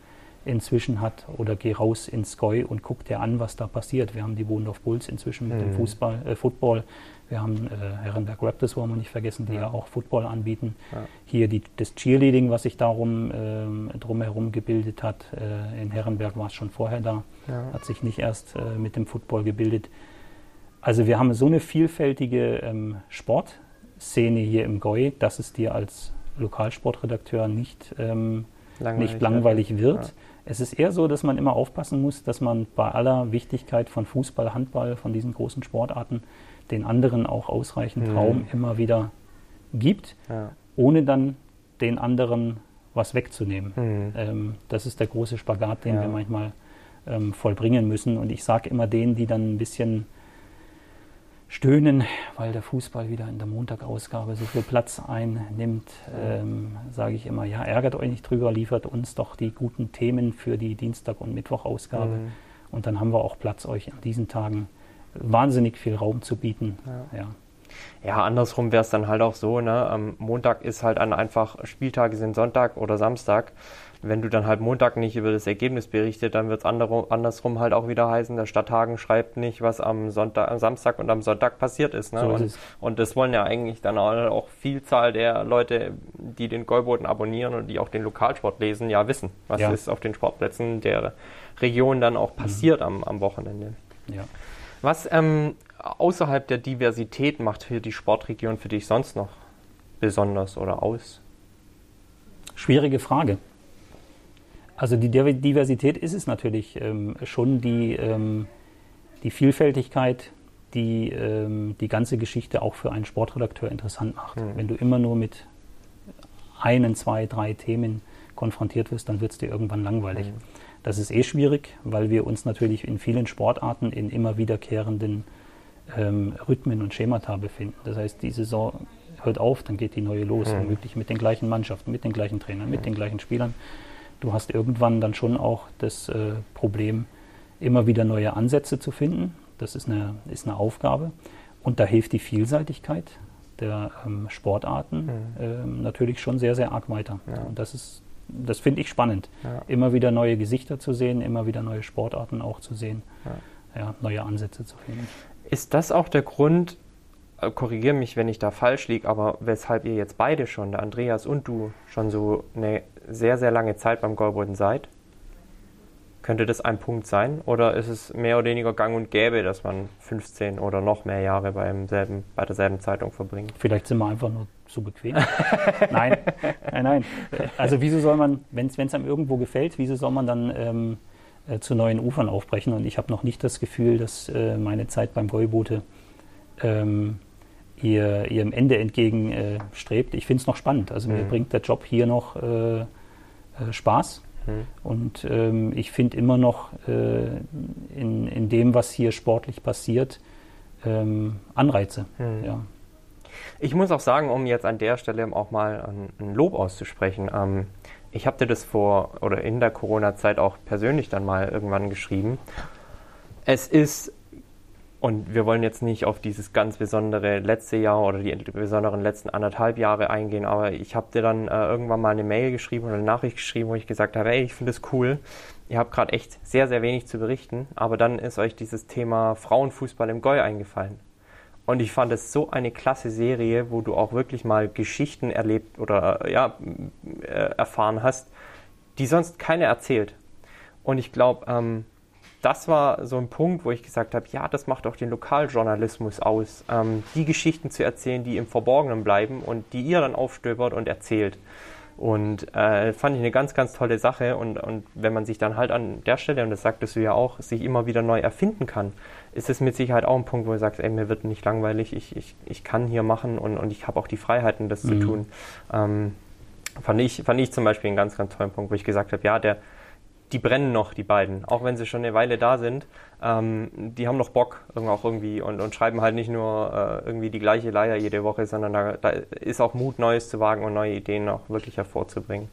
inzwischen hat. Oder geh raus ins Goi und guck dir an, was da passiert. Wir haben die Bodendorf Bulls inzwischen mit mhm. dem Fußball, äh, Football. Wir haben äh, Herrenberg Raptors, wollen wir nicht vergessen, die ja, ja auch Football anbieten. Ja. Hier die, das Cheerleading, was sich darum äh, drumherum gebildet hat. Äh, in Herrenberg war es schon vorher da, ja. hat sich nicht erst äh, mit dem Football gebildet. Also wir haben so eine vielfältige ähm, Sportszene hier im Goi, dass es dir als Lokalsportredakteur nicht, ähm, langweilig, nicht langweilig wird. Ja. Es ist eher so, dass man immer aufpassen muss, dass man bei aller Wichtigkeit von Fußball, Handball, von diesen großen Sportarten den anderen auch ausreichend mhm. Raum immer wieder gibt, ja. ohne dann den anderen was wegzunehmen. Mhm. Ähm, das ist der große Spagat, den ja. wir manchmal ähm, vollbringen müssen. Und ich sage immer denen, die dann ein bisschen stöhnen, weil der Fußball wieder in der Montagausgabe so viel Platz einnimmt, ähm, sage ich immer, ja, ärgert euch nicht drüber, liefert uns doch die guten Themen für die Dienstag- und Mittwochausgabe. Mhm. Und dann haben wir auch Platz, euch an diesen Tagen wahnsinnig viel Raum zu bieten. Ja. ja. Ja, andersrum wäre es dann halt auch so, ne? Am Montag ist halt an einfach Spieltage sind Sonntag oder Samstag wenn du dann halt Montag nicht über das Ergebnis berichtet, dann wird es andersrum halt auch wieder heißen, der Stadthagen schreibt nicht, was am Sonntag, am Samstag und am Sonntag passiert ist. Ne? So und, ist und, das wollen ja eigentlich dann auch Vielzahl der Leute, die den Goldboden abonnieren und die auch den Lokalsport lesen, ja wissen, was ja. ist auf den Sportplätzen der Region dann auch passiert mhm. am, am Wochenende. Ja. Was ähm, außerhalb der Diversität macht für die Sportregion für dich sonst noch besonders oder aus? Schwierige Frage. Also die Diversität ist es natürlich ähm, schon die, ähm, die Vielfältigkeit, die ähm, die ganze Geschichte auch für einen Sportredakteur interessant macht. Mhm. Wenn du immer nur mit einen, zwei, drei Themen konfrontiert wirst, dann wird es dir irgendwann langweilig. Mhm. Das ist eh schwierig, weil wir uns natürlich in vielen Sportarten in immer wiederkehrenden ähm, Rhythmen und Schemata befinden. Das heißt, die Saison hört auf, dann geht die neue los, mhm. womöglich mit den gleichen Mannschaften, mit den gleichen Trainern, mit mhm. den gleichen Spielern du hast irgendwann dann schon auch das äh, Problem, immer wieder neue Ansätze zu finden. Das ist eine, ist eine Aufgabe. Und da hilft die Vielseitigkeit der ähm, Sportarten mhm. ähm, natürlich schon sehr, sehr arg weiter. Ja. Und das ist, das finde ich spannend. Ja. Immer wieder neue Gesichter zu sehen, immer wieder neue Sportarten auch zu sehen, ja. neue Ansätze zu finden. Ist das auch der Grund, äh, korrigiere mich, wenn ich da falsch liege, aber weshalb ihr jetzt beide schon, der Andreas und du, schon so eine sehr, sehr lange Zeit beim Goldboden seid? Könnte das ein Punkt sein? Oder ist es mehr oder weniger gang und gäbe, dass man 15 oder noch mehr Jahre beim selben, bei derselben Zeitung verbringt? Vielleicht sind wir einfach nur zu bequem. nein, nein, nein. Also wieso soll man, wenn es einem irgendwo gefällt, wieso soll man dann ähm, äh, zu neuen Ufern aufbrechen? Und ich habe noch nicht das Gefühl, dass äh, meine Zeit beim Gäubote ähm, ihr, ihrem Ende entgegenstrebt. Äh, ich finde es noch spannend. Also mhm. mir bringt der Job hier noch äh, Spaß. Mhm. Und ähm, ich finde immer noch äh, in, in dem, was hier sportlich passiert, ähm, Anreize. Mhm. Ja. Ich muss auch sagen, um jetzt an der Stelle auch mal ein, ein Lob auszusprechen, ähm, ich habe dir das vor oder in der Corona-Zeit auch persönlich dann mal irgendwann geschrieben. Es ist und wir wollen jetzt nicht auf dieses ganz besondere letzte Jahr oder die besonderen letzten anderthalb Jahre eingehen, aber ich habe dir dann äh, irgendwann mal eine Mail geschrieben oder eine Nachricht geschrieben, wo ich gesagt habe, hey, ich finde es cool. Ihr habt gerade echt sehr, sehr wenig zu berichten, aber dann ist euch dieses Thema Frauenfußball im Goi eingefallen. Und ich fand es so eine klasse Serie, wo du auch wirklich mal Geschichten erlebt oder äh, ja, äh, erfahren hast, die sonst keiner erzählt. Und ich glaube, ähm, das war so ein Punkt, wo ich gesagt habe, ja, das macht auch den Lokaljournalismus aus, ähm, die Geschichten zu erzählen, die im Verborgenen bleiben und die ihr dann aufstöbert und erzählt. Und äh, fand ich eine ganz, ganz tolle Sache. Und, und wenn man sich dann halt an der Stelle, und das sagtest du ja auch, sich immer wieder neu erfinden kann, ist es mit Sicherheit auch ein Punkt, wo du sagst, ey, mir wird nicht langweilig, ich, ich, ich kann hier machen und, und ich habe auch die Freiheiten, das mhm. zu tun. Ähm, fand, ich, fand ich zum Beispiel einen ganz, ganz tollen Punkt, wo ich gesagt habe, ja, der, die brennen noch, die beiden, auch wenn sie schon eine Weile da sind. Ähm, die haben noch Bock auch irgendwie und, und schreiben halt nicht nur äh, irgendwie die gleiche Leier jede Woche, sondern da, da, ist auch Mut, Neues zu wagen und neue Ideen auch wirklich hervorzubringen.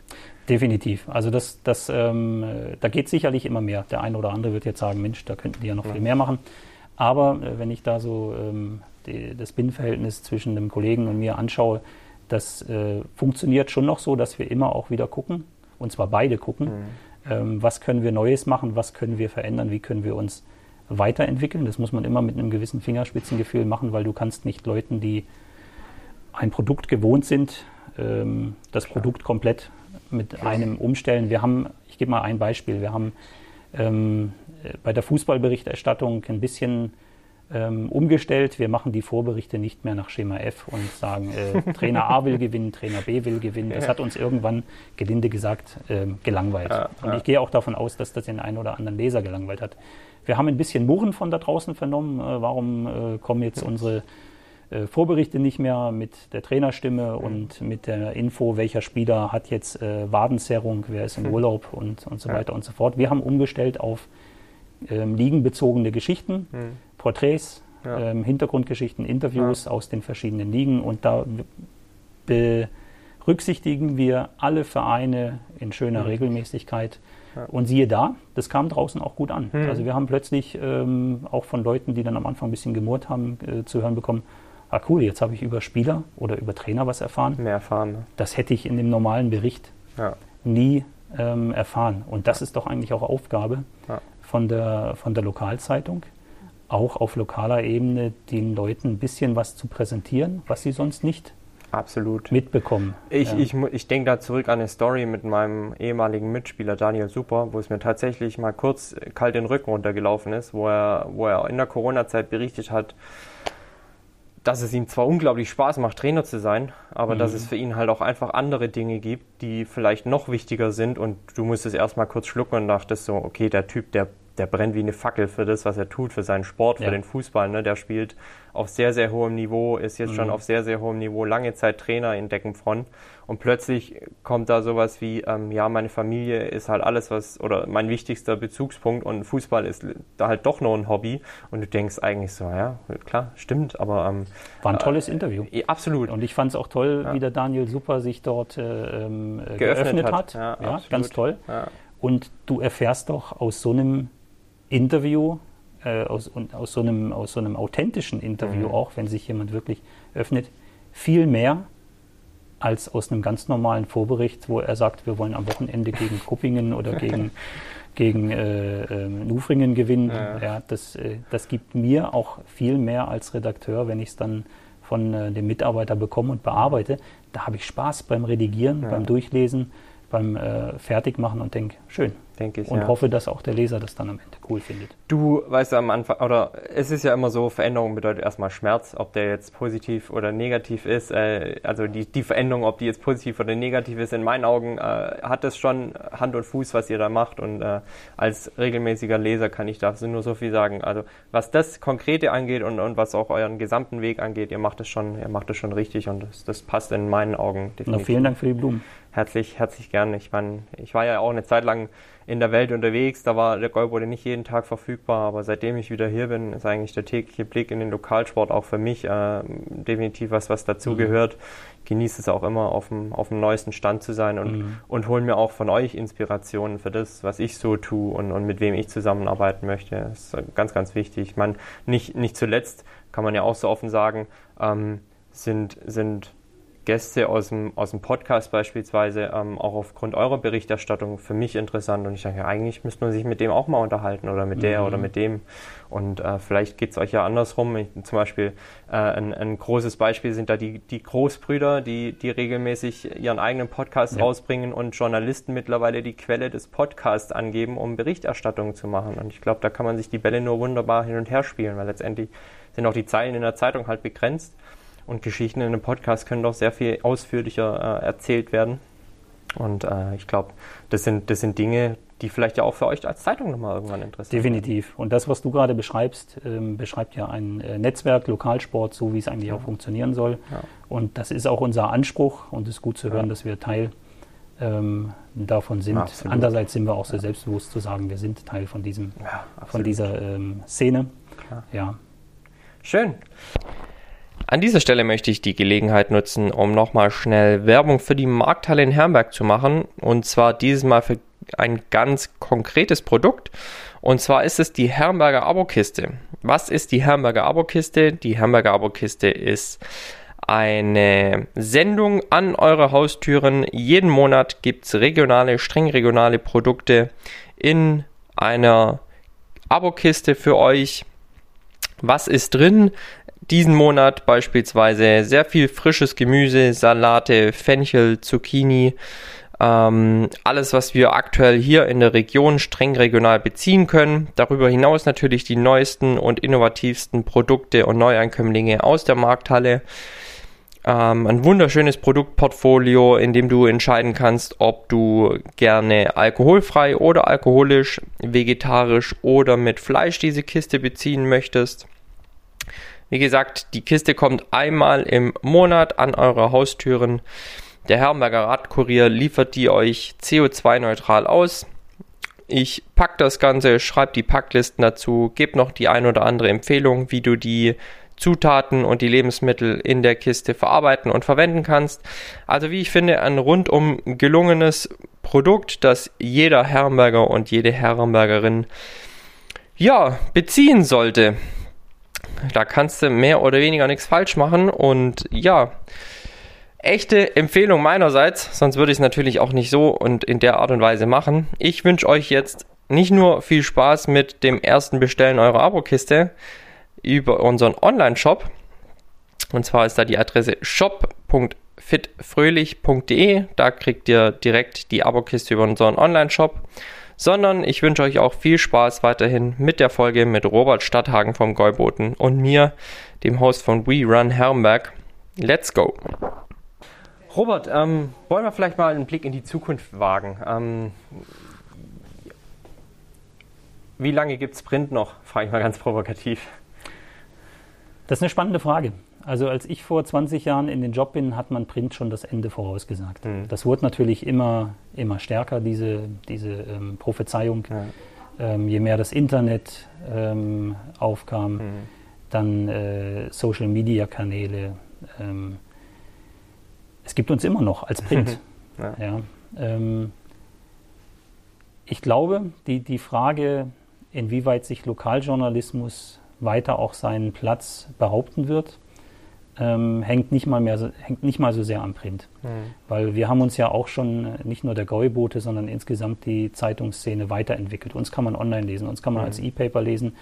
Definitiv. Also das, das, ähm, da geht sicherlich immer mehr. Der eine oder andere wird jetzt sagen, Mensch, da könnten die ja noch ja. viel mehr machen. Aber äh, wenn ich da so ähm, die, das Binnenverhältnis zwischen dem Kollegen und mir anschaue, das äh, funktioniert schon noch so, dass wir immer auch wieder gucken, und zwar beide gucken. Mhm ähm, was können wir Neues machen, was können wir verändern, wie können wir uns weiterentwickeln. Das muss man immer mit einem gewissen Fingerspitzengefühl machen, weil du kannst nicht Leuten, die ein Produkt gewohnt sind, ähm, das Klar. Produkt komplett mit einem umstellen. Wir haben, ich gebe mal ein Beispiel, wir haben ähm, bei der Fußballberichterstattung ein bisschen ähm, umgestellt. Wir machen die Vorberichte nicht mehr nach Schema F und sagen, äh, Trainer A will gewinnen, Trainer B will gewinnen. Das hat uns irgendwann, gelinde gesagt, ähm, gelangweilt. Ja, und ja. ich gehe auch davon aus, dass das den einen oder anderen Leser gelangweilt hat. Wir haben ein bisschen Murren von da draußen vernommen. Äh, warum äh, kommen jetzt unsere äh, Vorberichte nicht mehr mit der Trainerstimme mhm. und mit der Info, welcher Spieler hat jetzt äh, Wadenzerrung, wer ist im mhm. Urlaub und, und so weiter und so fort. Wir haben umgestellt auf ähm, ligenbezogene Geschichten, mhm. Porträts, ja. ähm, Hintergrundgeschichten, Interviews ja. aus den verschiedenen Ligen und da berücksichtigen wir alle Vereine in schöner mhm. Regelmäßigkeit. Ja. Und siehe da, das kam draußen auch gut an. Mhm. Also wir haben plötzlich ähm, auch von Leuten, die dann am Anfang ein bisschen gemurrt haben, äh, zu hören bekommen, ah cool, jetzt habe ich über Spieler oder über Trainer was erfahren. Mehr erfahren. Ne? Das hätte ich in dem normalen Bericht nie ähm, erfahren. Und das ist doch eigentlich auch Aufgabe von der, von der Lokalzeitung, auch auf lokaler Ebene den Leuten ein bisschen was zu präsentieren, was sie sonst nicht Absolut. mitbekommen. Ich, ja. ich, ich denke da zurück an eine Story mit meinem ehemaligen Mitspieler Daniel Super, wo es mir tatsächlich mal kurz kalt den Rücken runtergelaufen ist, wo er, wo er in der Corona-Zeit berichtet hat, dass es ihm zwar unglaublich Spaß macht, Trainer zu sein, aber mhm. dass es für ihn halt auch einfach andere Dinge gibt, die vielleicht noch wichtiger sind und du musst es erstmal kurz schlucken und dachtest so, okay, der Typ, der der brennt wie eine Fackel für das, was er tut, für seinen Sport, für ja. den Fußball. Ne? Der spielt auf sehr, sehr hohem Niveau, ist jetzt mhm. schon auf sehr, sehr hohem Niveau, lange Zeit Trainer in Deckenfront. Und plötzlich kommt da sowas wie, ähm, ja, meine Familie ist halt alles, was, oder mein wichtigster Bezugspunkt und Fußball ist da halt doch nur ein Hobby. Und du denkst eigentlich so, ja, klar, stimmt, aber. Ähm, War ein tolles äh, Interview. Äh, absolut. Und ich fand es auch toll, ja. wie der Daniel Super sich dort äh, ähm, geöffnet, geöffnet, hat. hat. Ja, ja ganz toll. Und du erfährst doch aus so einem Interview, äh, aus, aus, so einem, aus so einem authentischen Interview mhm. auch, wenn sich jemand wirklich öffnet, viel mehr als aus einem ganz normalen Vorbericht, wo er sagt, wir wollen am Wochenende gegen Kuppingen oder gegen, gegen äh, äh, Nufringen gewinnen. Ja. ja das, äh, das gibt mir auch viel mehr als Redakteur, wenn ich es dann von äh, dem Mitarbeiter bekomme und bearbeite. Da habe ich Spaß beim Redigieren, ja. beim Durchlesen, beim äh, Fertigmachen und denke, schön, denke ich. Und ja. hoffe, dass auch der Leser das dann am Ende cool findet. Du weißt ja am Anfang, oder es ist ja immer so, Veränderung bedeutet erstmal Schmerz, ob der jetzt positiv oder negativ ist. Äh, also die, die Veränderung, ob die jetzt positiv oder negativ ist, in meinen Augen äh, hat das schon Hand und Fuß, was ihr da macht. Und äh, als regelmäßiger Leser kann ich dazu nur so viel sagen. Also was das Konkrete angeht und, und was auch euren gesamten Weg angeht, ihr macht das schon, ihr macht das schon richtig und das, das passt in meinen Augen definitiv. Na, vielen Dank für die Blumen. Herzlich, herzlich gerne. Ich, mein, ich war ja auch eine Zeit lang in der Welt unterwegs. Da war der Golfbode nicht jeden Tag verfügbar, aber seitdem ich wieder hier bin, ist eigentlich der tägliche Blick in den Lokalsport auch für mich äh, definitiv was, was dazugehört. Mhm. Genieße es auch immer, auf dem, auf dem neuesten Stand zu sein und, mhm. und hole mir auch von euch Inspirationen für das, was ich so tue und, und mit wem ich zusammenarbeiten möchte. Das ist ganz, ganz wichtig. Man, nicht, nicht zuletzt kann man ja auch so offen sagen, ähm, sind, sind Gäste aus dem, aus dem Podcast beispielsweise ähm, auch aufgrund eurer Berichterstattung für mich interessant und ich denke, eigentlich müsste man sich mit dem auch mal unterhalten oder mit der mhm. oder mit dem und äh, vielleicht geht es euch ja andersrum. Ich, zum Beispiel äh, ein, ein, großes Beispiel sind da die, die Großbrüder, die, die regelmäßig ihren eigenen Podcast ja. rausbringen und Journalisten mittlerweile die Quelle des Podcasts angeben, um Berichterstattung zu machen und ich glaube, da kann man sich die Bälle nur wunderbar hin und her spielen, weil letztendlich sind auch die Zeilen in der Zeitung halt begrenzt und Geschichten in einem Podcast können doch sehr viel ausführlicher äh, erzählt werden. Und äh, ich glaube, das sind, das sind Dinge, die vielleicht ja auch für euch als Zeitung nochmal irgendwann interessant sind. Definitiv. Und das, was du gerade beschreibst, ähm, beschreibt ja ein äh, Netzwerk, Lokalsport, so wie es eigentlich ja. auch funktionieren soll. Ja. Und das ist auch unser Anspruch und es ist gut zu hören, ja. dass wir Teil ähm, davon sind. Absolut. Andererseits sind wir auch sehr selbstbewusst zu sagen, wir sind Teil von, diesem, von dieser ähm, Szene. Klar. Ja. Schön. An dieser Stelle möchte ich die Gelegenheit nutzen, um nochmal schnell Werbung für die Markthalle in Herrenberg zu machen. Und zwar dieses Mal für ein ganz konkretes Produkt. Und zwar ist es die Herrenberger Abokiste. Was ist die Herrenberger Abokiste? Die Herrenberger Abokiste ist eine Sendung an eure Haustüren. Jeden Monat gibt es regionale, streng regionale Produkte in einer Abokiste für euch. Was ist drin? Diesen Monat beispielsweise sehr viel frisches Gemüse, Salate, Fenchel, Zucchini, ähm, alles, was wir aktuell hier in der Region streng regional beziehen können. Darüber hinaus natürlich die neuesten und innovativsten Produkte und Neueinkömmlinge aus der Markthalle. Ähm, ein wunderschönes Produktportfolio, in dem du entscheiden kannst, ob du gerne alkoholfrei oder alkoholisch, vegetarisch oder mit Fleisch diese Kiste beziehen möchtest. Wie gesagt, die Kiste kommt einmal im Monat an eure Haustüren. Der Herrenberger Radkurier liefert die euch CO2-neutral aus. Ich pack das Ganze, schreibe die Packlisten dazu, gebe noch die ein oder andere Empfehlung, wie du die Zutaten und die Lebensmittel in der Kiste verarbeiten und verwenden kannst. Also wie ich finde, ein rundum gelungenes Produkt, das jeder Herrenberger und jede Herrenbergerin ja, beziehen sollte. Da kannst du mehr oder weniger nichts falsch machen und ja, echte Empfehlung meinerseits, sonst würde ich es natürlich auch nicht so und in der Art und Weise machen. Ich wünsche euch jetzt nicht nur viel Spaß mit dem ersten Bestellen eurer Abokiste über unseren Online-Shop. Und zwar ist da die Adresse shop.fitfröhlich.de. Da kriegt ihr direkt die Abokiste über unseren Online-Shop. Sondern ich wünsche euch auch viel Spaß weiterhin mit der Folge mit Robert Stadthagen vom Gäuboten und mir, dem Host von We Run Herrenberg. Let's go! Robert, ähm, wollen wir vielleicht mal einen Blick in die Zukunft wagen? Ähm, wie lange gibt es Print noch? Frage ich mal ganz provokativ. Das ist eine spannende Frage. Also als ich vor 20 Jahren in den Job bin, hat man Print schon das Ende vorausgesagt. Mhm. Das wurde natürlich immer, immer stärker, diese, diese ähm, Prophezeiung. Ja. Ähm, je mehr das Internet ähm, aufkam, mhm. dann äh, Social-Media-Kanäle, ähm, es gibt uns immer noch als Print. ja. ja ähm, ich glaube, die, die Frage, inwieweit sich Lokaljournalismus weiter auch seinen Platz behaupten wird, ähm, hängt, nicht mal mehr, hängt nicht mal so sehr am Print. Mhm. Weil wir haben uns ja auch schon äh, nicht nur der Gäubote, sondern insgesamt die Zeitungsszene weiterentwickelt. Uns kann man online lesen, uns kann man mhm. als E-Paper lesen.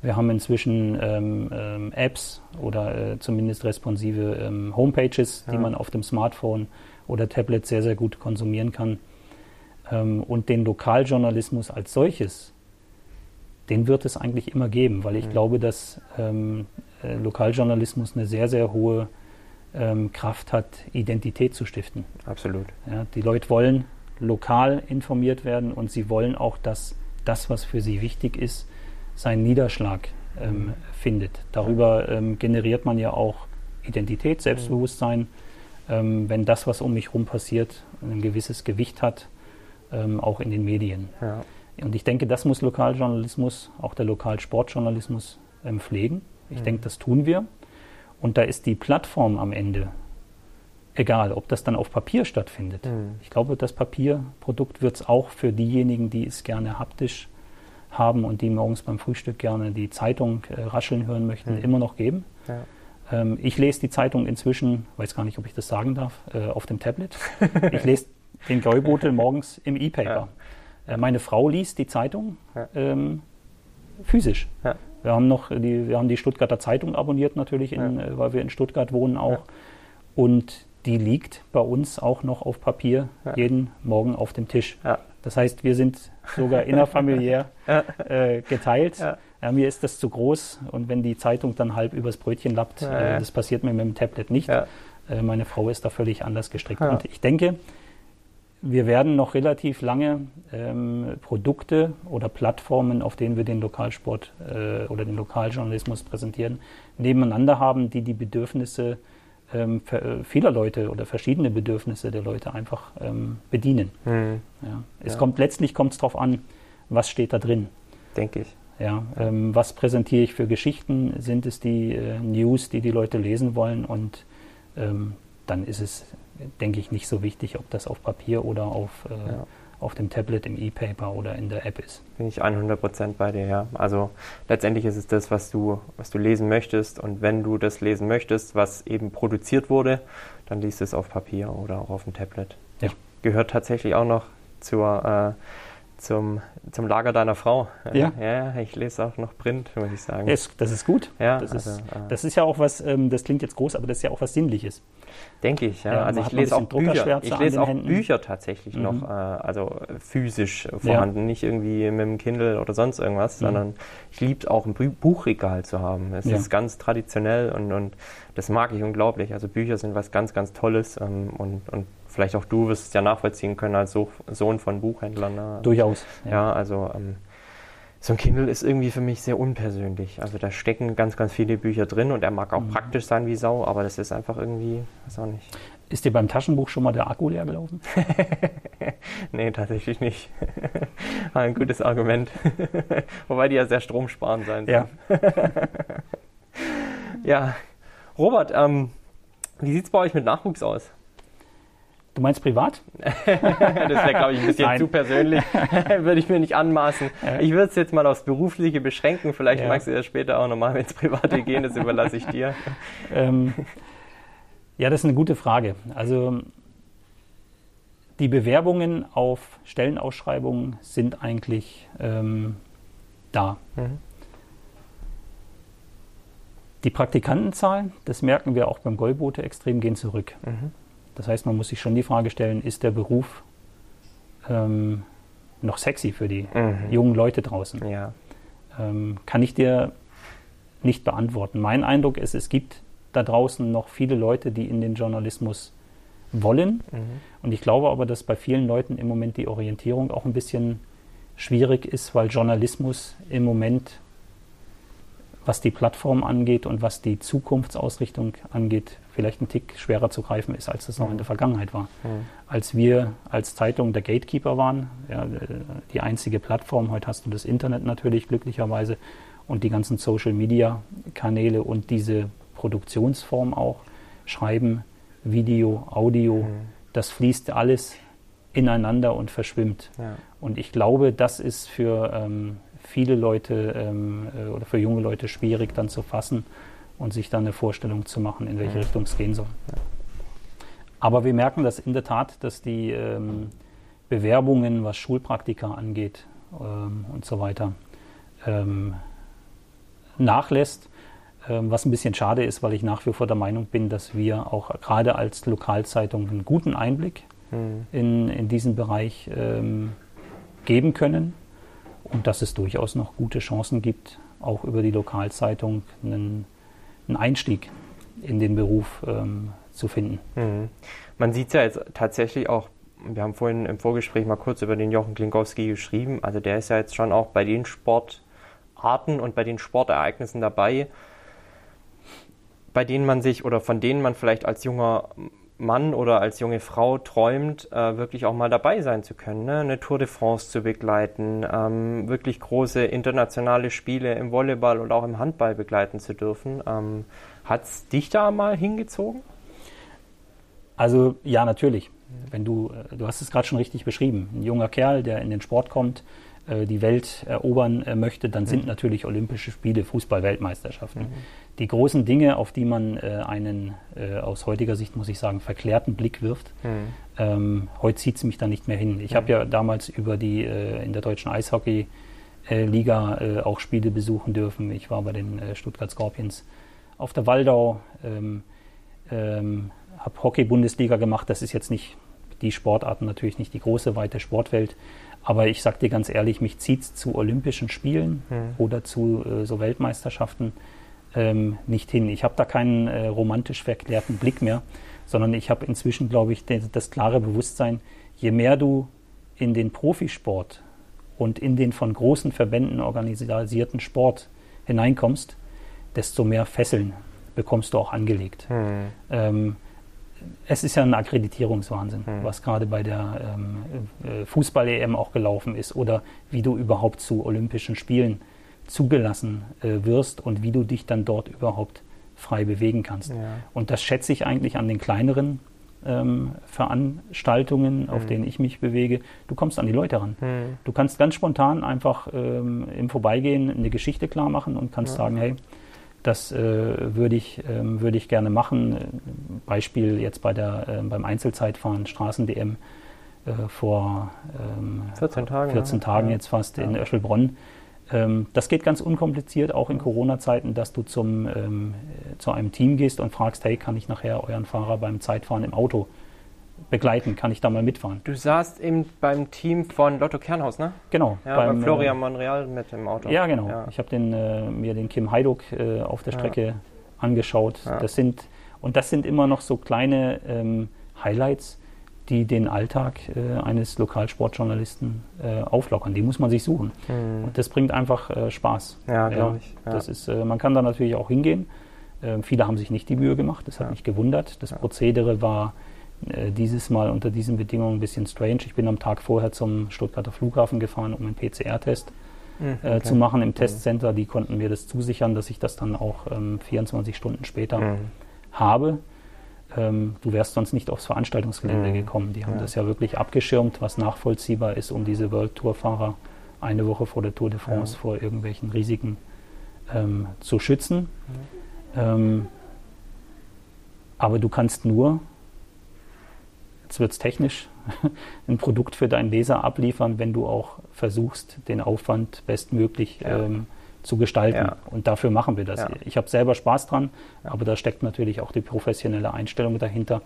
Wir haben inzwischen ähm, ähm, Apps oder äh, zumindest responsive ähm, Homepages, ja. die man auf dem Smartphone oder Tablet sehr, sehr gut konsumieren kann. Ähm, und den Lokaljournalismus als solches, den wird es eigentlich immer geben, weil ich mhm. glaube, dass ähm, äh, Lokaljournalismus eine sehr, sehr hohe ähm, Kraft hat, Identität zu stiften. Absolut. Ja, die Leute wollen lokal informiert werden und sie wollen auch, dass das, was für sie wichtig ist, seinen Niederschlag ähm, findet. Darüber ähm, generiert man ja auch Identität, Selbstbewusstsein. Ähm, wenn das, was um mich herum passiert, ein gewisses Gewicht hat, ähm, auch in den Medien. Ja. Und ich denke, das muss Lokaljournalismus, auch der Lokalsportjournalismus ähm, pflegen. Ich mhm. denke, das tun wir. Und da ist die Plattform am Ende egal, ob das dann auf Papier stattfindet. Mhm. Ich glaube, das Papierprodukt wird es auch für diejenigen, die es gerne haptisch haben und die morgens beim Frühstück gerne die Zeitung äh, rascheln hören möchten, mhm. immer noch geben. Ja. Ähm, ich lese die Zeitung inzwischen, weiß gar nicht, ob ich das sagen darf, äh, auf dem Tablet. ich lese den Gäubotel morgens im E-Paper. Ja. Äh, meine Frau liest die Zeitung ja. ähm, physisch. Wir haben noch die, wir haben die Stuttgarter Zeitung abonniert natürlich, in, äh, weil wir in Stuttgart wohnen auch. Und die liegt bei uns auch noch auf Papier jeden Morgen auf dem Tisch. Das heißt, wir sind sogar innerfamiliär äh, geteilt. Ja. Ja, mir ist das zu groß und wenn die Zeitung dann halb übers Brötchen lappt, ja, äh, das passiert mir mit dem Tablet nicht. Äh, meine Frau ist da völlig anders gestrickt. Und ich denke, wir werden noch relativ lange ähm, Produkte oder Plattformen, auf denen wir den Lokalsport äh, oder den Lokaljournalismus präsentieren, nebeneinander haben, die die Bedürfnisse ähm, äh, vieler Leute oder verschiedene Bedürfnisse der Leute einfach ähm, bedienen. Mhm. Ja. Es ja. kommt letztlich kommt es darauf an, was steht da drin. Denke ich. Ja, ähm, was präsentiere ich für Geschichten? Sind es die äh, News, die die Leute lesen wollen? Und ähm, dann ist es, denke ich, nicht so wichtig, ob das auf Papier oder auf, äh, ja. auf dem Tablet, im E-Paper oder in der App ist. Bin ich 100% bei dir, ja. Also letztendlich ist es das, was du, was du lesen möchtest. Und wenn du das lesen möchtest, was eben produziert wurde, dann liest es auf Papier oder auch auf dem Tablet. Ja. Gehört tatsächlich auch noch zur äh, zum, zum Lager deiner Frau. Ja. ja, ich lese auch noch Print, muss ich sagen. Das, das ist gut. Ja, das, also, ist, äh, das ist ja auch was, ähm, das klingt jetzt groß, aber das ist ja auch was Sinnliches. Denke ich, ja. ja also ich lese auch Bücher. Ich lese auch Bücher tatsächlich mhm. noch, äh, also physisch vorhanden, ja. nicht irgendwie mit dem Kindle oder sonst irgendwas, mhm. sondern ich liebe es auch ein Buchregal zu haben. Es ist ganz traditionell und, und das mag ich unglaublich. Also Bücher sind was ganz, ganz Tolles ähm, und, und vielleicht auch du wirst es ja nachvollziehen können als Sohn von Buchhändlern. Ne? Durchaus. Ja, ja also ähm, so ein Kindle ist irgendwie für mich sehr unpersönlich. Also da stecken ganz, ganz viele Bücher drin und er mag auch mhm. praktisch sein wie Sau, aber das ist einfach irgendwie, weiß auch nicht. Ist dir beim Taschenbuch schon mal der Akku leer gelaufen? nee, tatsächlich nicht. ein gutes Argument. Wobei die ja sehr stromsparend sein sollen. Ja. ja. Robert, ähm, wie sieht es bei euch mit Nachwuchs aus? Du meinst privat? das wäre, glaube ich, ein bisschen Nein. zu persönlich. würde ich mir nicht anmaßen. Ja. Ich würde es jetzt mal aufs Berufliche beschränken. Vielleicht ja. magst du das später auch nochmal ins Private gehen. Das überlasse ich dir. Ähm, ja, das ist eine gute Frage. Also die Bewerbungen auf Stellenausschreibungen sind eigentlich ähm, da. Mhm. Die Praktikantenzahlen, das merken wir auch beim Goldboote extrem, gehen zurück. Mhm. Das heißt, man muss sich schon die Frage stellen, ist der Beruf ähm, noch sexy für die mhm. jungen Leute draußen? Ja. Ähm, kann ich dir nicht beantworten. Mein Eindruck ist, es gibt da draußen noch viele Leute, die in den Journalismus wollen. Mhm. Und ich glaube aber, dass bei vielen Leuten im Moment die Orientierung auch ein bisschen schwierig ist, weil Journalismus im Moment was die Plattform angeht und was die Zukunftsausrichtung angeht, vielleicht ein Tick schwerer zu greifen ist, als es noch in der Vergangenheit war. Mhm. Als wir als Zeitung der Gatekeeper waren, ja, die einzige Plattform, heute hast du das Internet natürlich glücklicherweise und die ganzen Social-Media-Kanäle und diese Produktionsform auch, Schreiben, Video, Audio, mhm. das fließt alles ineinander und verschwimmt. Ja. Und ich glaube, das ist für ähm, viele Leute ähm, äh, oder für junge Leute schwierig dann zu fassen und sich dann eine Vorstellung zu machen, in welche mhm. Richtung es gehen soll. Ja. Aber wir merken das in der Tat, dass die ähm, Bewerbungen, was Schulpraktika angeht ähm, und so weiter, ähm, nachlässt. Ähm, was ein bisschen schade ist, weil ich nach wie vor der Meinung bin, dass wir auch gerade als Lokalzeitung einen guten Einblick mhm. in, in diesen Bereich ähm, geben können und dass es durchaus noch gute Chancen gibt, auch über die Lokalzeitung einen, einen Einstieg in den Beruf ähm, zu finden. Mhm. Man sieht es ja jetzt tatsächlich auch, wir haben vorhin im Vorgespräch mal kurz über den Jochen Klinkowski geschrieben, also der ist ja jetzt schon auch bei den Sportarten und bei den Sportereignissen dabei, bei denen man sich oder von denen man vielleicht als junger Mann oder als junge Frau träumt, äh, wirklich auch mal dabei sein zu können, ne? eine Tour de France zu begleiten, ähm, wirklich große internationale Spiele im Volleyball und auch im Handball begleiten zu dürfen. Ähm, Hat es dich da mal hingezogen? Also ja, natürlich. Wenn du, äh, du hast es gerade schon richtig beschrieben, ein junger Kerl, der in den Sport kommt, äh, die Welt erobern äh, möchte, dann sind mhm. natürlich Olympische Spiele, Fußball-Weltmeisterschaften. Mhm. Die großen Dinge, auf die man äh, einen aus heutiger Sicht, muss ich sagen, verklärten Blick wirft, mhm. ähm, heute zieht es mich da nicht mehr hin. Ich habe mhm. ja damals über die in der deutschen Eishockey-Liga auch Spiele besuchen dürfen. Ich war bei den Stuttgart Scorpions auf der Waldau, ähm, ähm, habe Hockey-Bundesliga gemacht. Das ist jetzt nicht die Sportarten, natürlich nicht die große, weite Sportwelt. Aber ich sage dir ganz ehrlich, mich zieht es zu Olympischen Spielen mhm. oder zu äh, so Weltmeisterschaften ähm, nicht hin. Ich habe da keinen äh, romantisch verklärten Blick mehr, sondern ich habe inzwischen, glaube ich, das, das klare Bewusstsein, je mehr du in den Profisport und in den von großen Verbänden organisierten Sport hineinkommst, desto mehr Fesseln bekommst du auch angelegt. Hm. Ähm, es ist ja ein Akkreditierungswahnsinn, hm. was gerade bei der ähm, äh, Fußball-EM auch gelaufen ist oder wie du überhaupt zu Olympischen Spielen zugelassen äh, wirst und wie du dich dann dort überhaupt frei bewegen kannst. Ja. Und das schätze ich eigentlich an den kleineren ähm, Veranstaltungen, auf hm. denen ich mich bewege. Du kommst an die Leute ran. Hm. Du kannst ganz spontan einfach ähm, im Vorbeigehen eine Geschichte klar machen und kannst ja. sagen, hey, das äh, würde ich, äh, würd ich gerne machen. Beispiel jetzt bei der, äh, beim Einzelzeitfahren Straßen-DM äh, vor 14 ähm, Tagen, 14 Tagen jetzt fast ja. in Öschelbronn. Ähm, das geht ganz unkompliziert, auch in Corona-Zeiten, dass du zum, ähm, zu einem Team gehst und fragst, hey, kann ich nachher euren Fahrer beim Zeitfahren im Auto begleiten? Kann ich da mal mitfahren? Du saßt eben beim Team von Lotto Kernhaus, ne? Genau. Ja, beim, Florian äh, Monreal mit dem Auto. Ja, genau. Ja. Ich habe äh, mir den Kim Heiduk äh, auf der Strecke ja. angeschaut. Das sind, und das sind immer noch so kleine ähm, Highlights, die den Alltag äh, eines Lokalsportjournalisten äh, auflockern. Die muss man sich suchen. Mhm. Und das bringt einfach äh, Spaß. Ja, glaube ich. Ja. Das ist, äh, man kann da natürlich auch hingehen. Äh, viele haben sich nicht die Mühe gemacht, das hat mich gewundert. Das Prozedere war äh, dieses Mal unter diesen Bedingungen ein bisschen strange. Ich bin am Tag vorher zum Stuttgarter Flughafen gefahren, um einen PCR-Test mhm, okay. zu machen im mhm. Testcenter. Die konnten mir das zusichern, dass ich das dann auch ähm, 24 Stunden später mhm. habe ähm, du wärst sonst nicht aufs Veranstaltungsgelände mhm. gekommen. Die haben ja. das ja wirklich abgeschirmt, was nachvollziehbar ist, um diese World Tour-Fahrer eine Woche vor der Tour de France ja. vor irgendwelchen Risiken ähm, zu schützen. Mhm. Ähm, aber du kannst nur, jetzt wird es technisch, ein Produkt für deinen Leser abliefern, wenn du auch versuchst, den Aufwand bestmöglich ja. ähm, zu gestalten. Ja. Und dafür machen wir das. Ja. Ich habe selber Spaß dran, aber da steckt natürlich auch die professionelle Einstellung dahinter,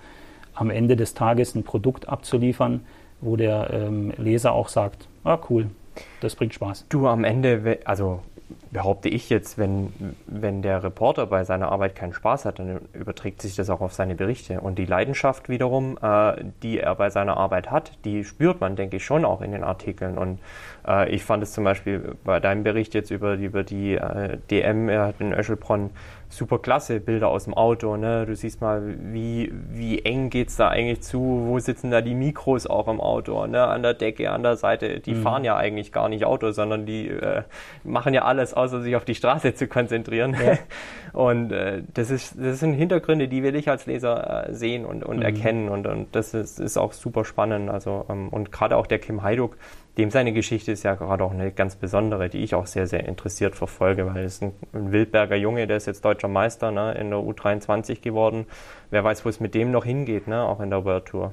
am Ende des Tages ein Produkt abzuliefern, wo der ähm, Leser auch sagt, ah cool, das bringt Spaß. Du am Ende, also behaupte ich jetzt, wenn, wenn der Reporter bei seiner Arbeit keinen Spaß hat, dann überträgt sich das auch auf seine Berichte. Und die Leidenschaft wiederum, äh, die er bei seiner Arbeit hat, die spürt man, denke ich, schon auch in den Artikeln. Und äh, ich fand es zum Beispiel bei deinem Bericht jetzt über, über die äh, DM in Öschelbronn super klasse Bilder aus dem Auto. Ne? Du siehst mal, wie, wie eng geht es da eigentlich zu, wo sitzen da die Mikros auch im Auto, ne? an der Decke, an der Seite. Die mhm. fahren ja eigentlich gar nicht Auto, sondern die äh, machen ja alles, außer sich auf die Straße zu konzentrieren. Ja. Und äh, das, ist, das sind Hintergründe, die will ich als Leser äh, sehen und, und mhm. erkennen. Und, und das ist, ist auch super spannend. Also, ähm, und gerade auch der Kim Heiduk, dem seine Geschichte ist ja gerade auch eine ganz besondere, die ich auch sehr, sehr interessiert verfolge, weil es ein, ein Wildberger Junge, der ist jetzt deutscher Meister ne, in der U23 geworden. Wer weiß, wo es mit dem noch hingeht, ne, auch in der World Tour.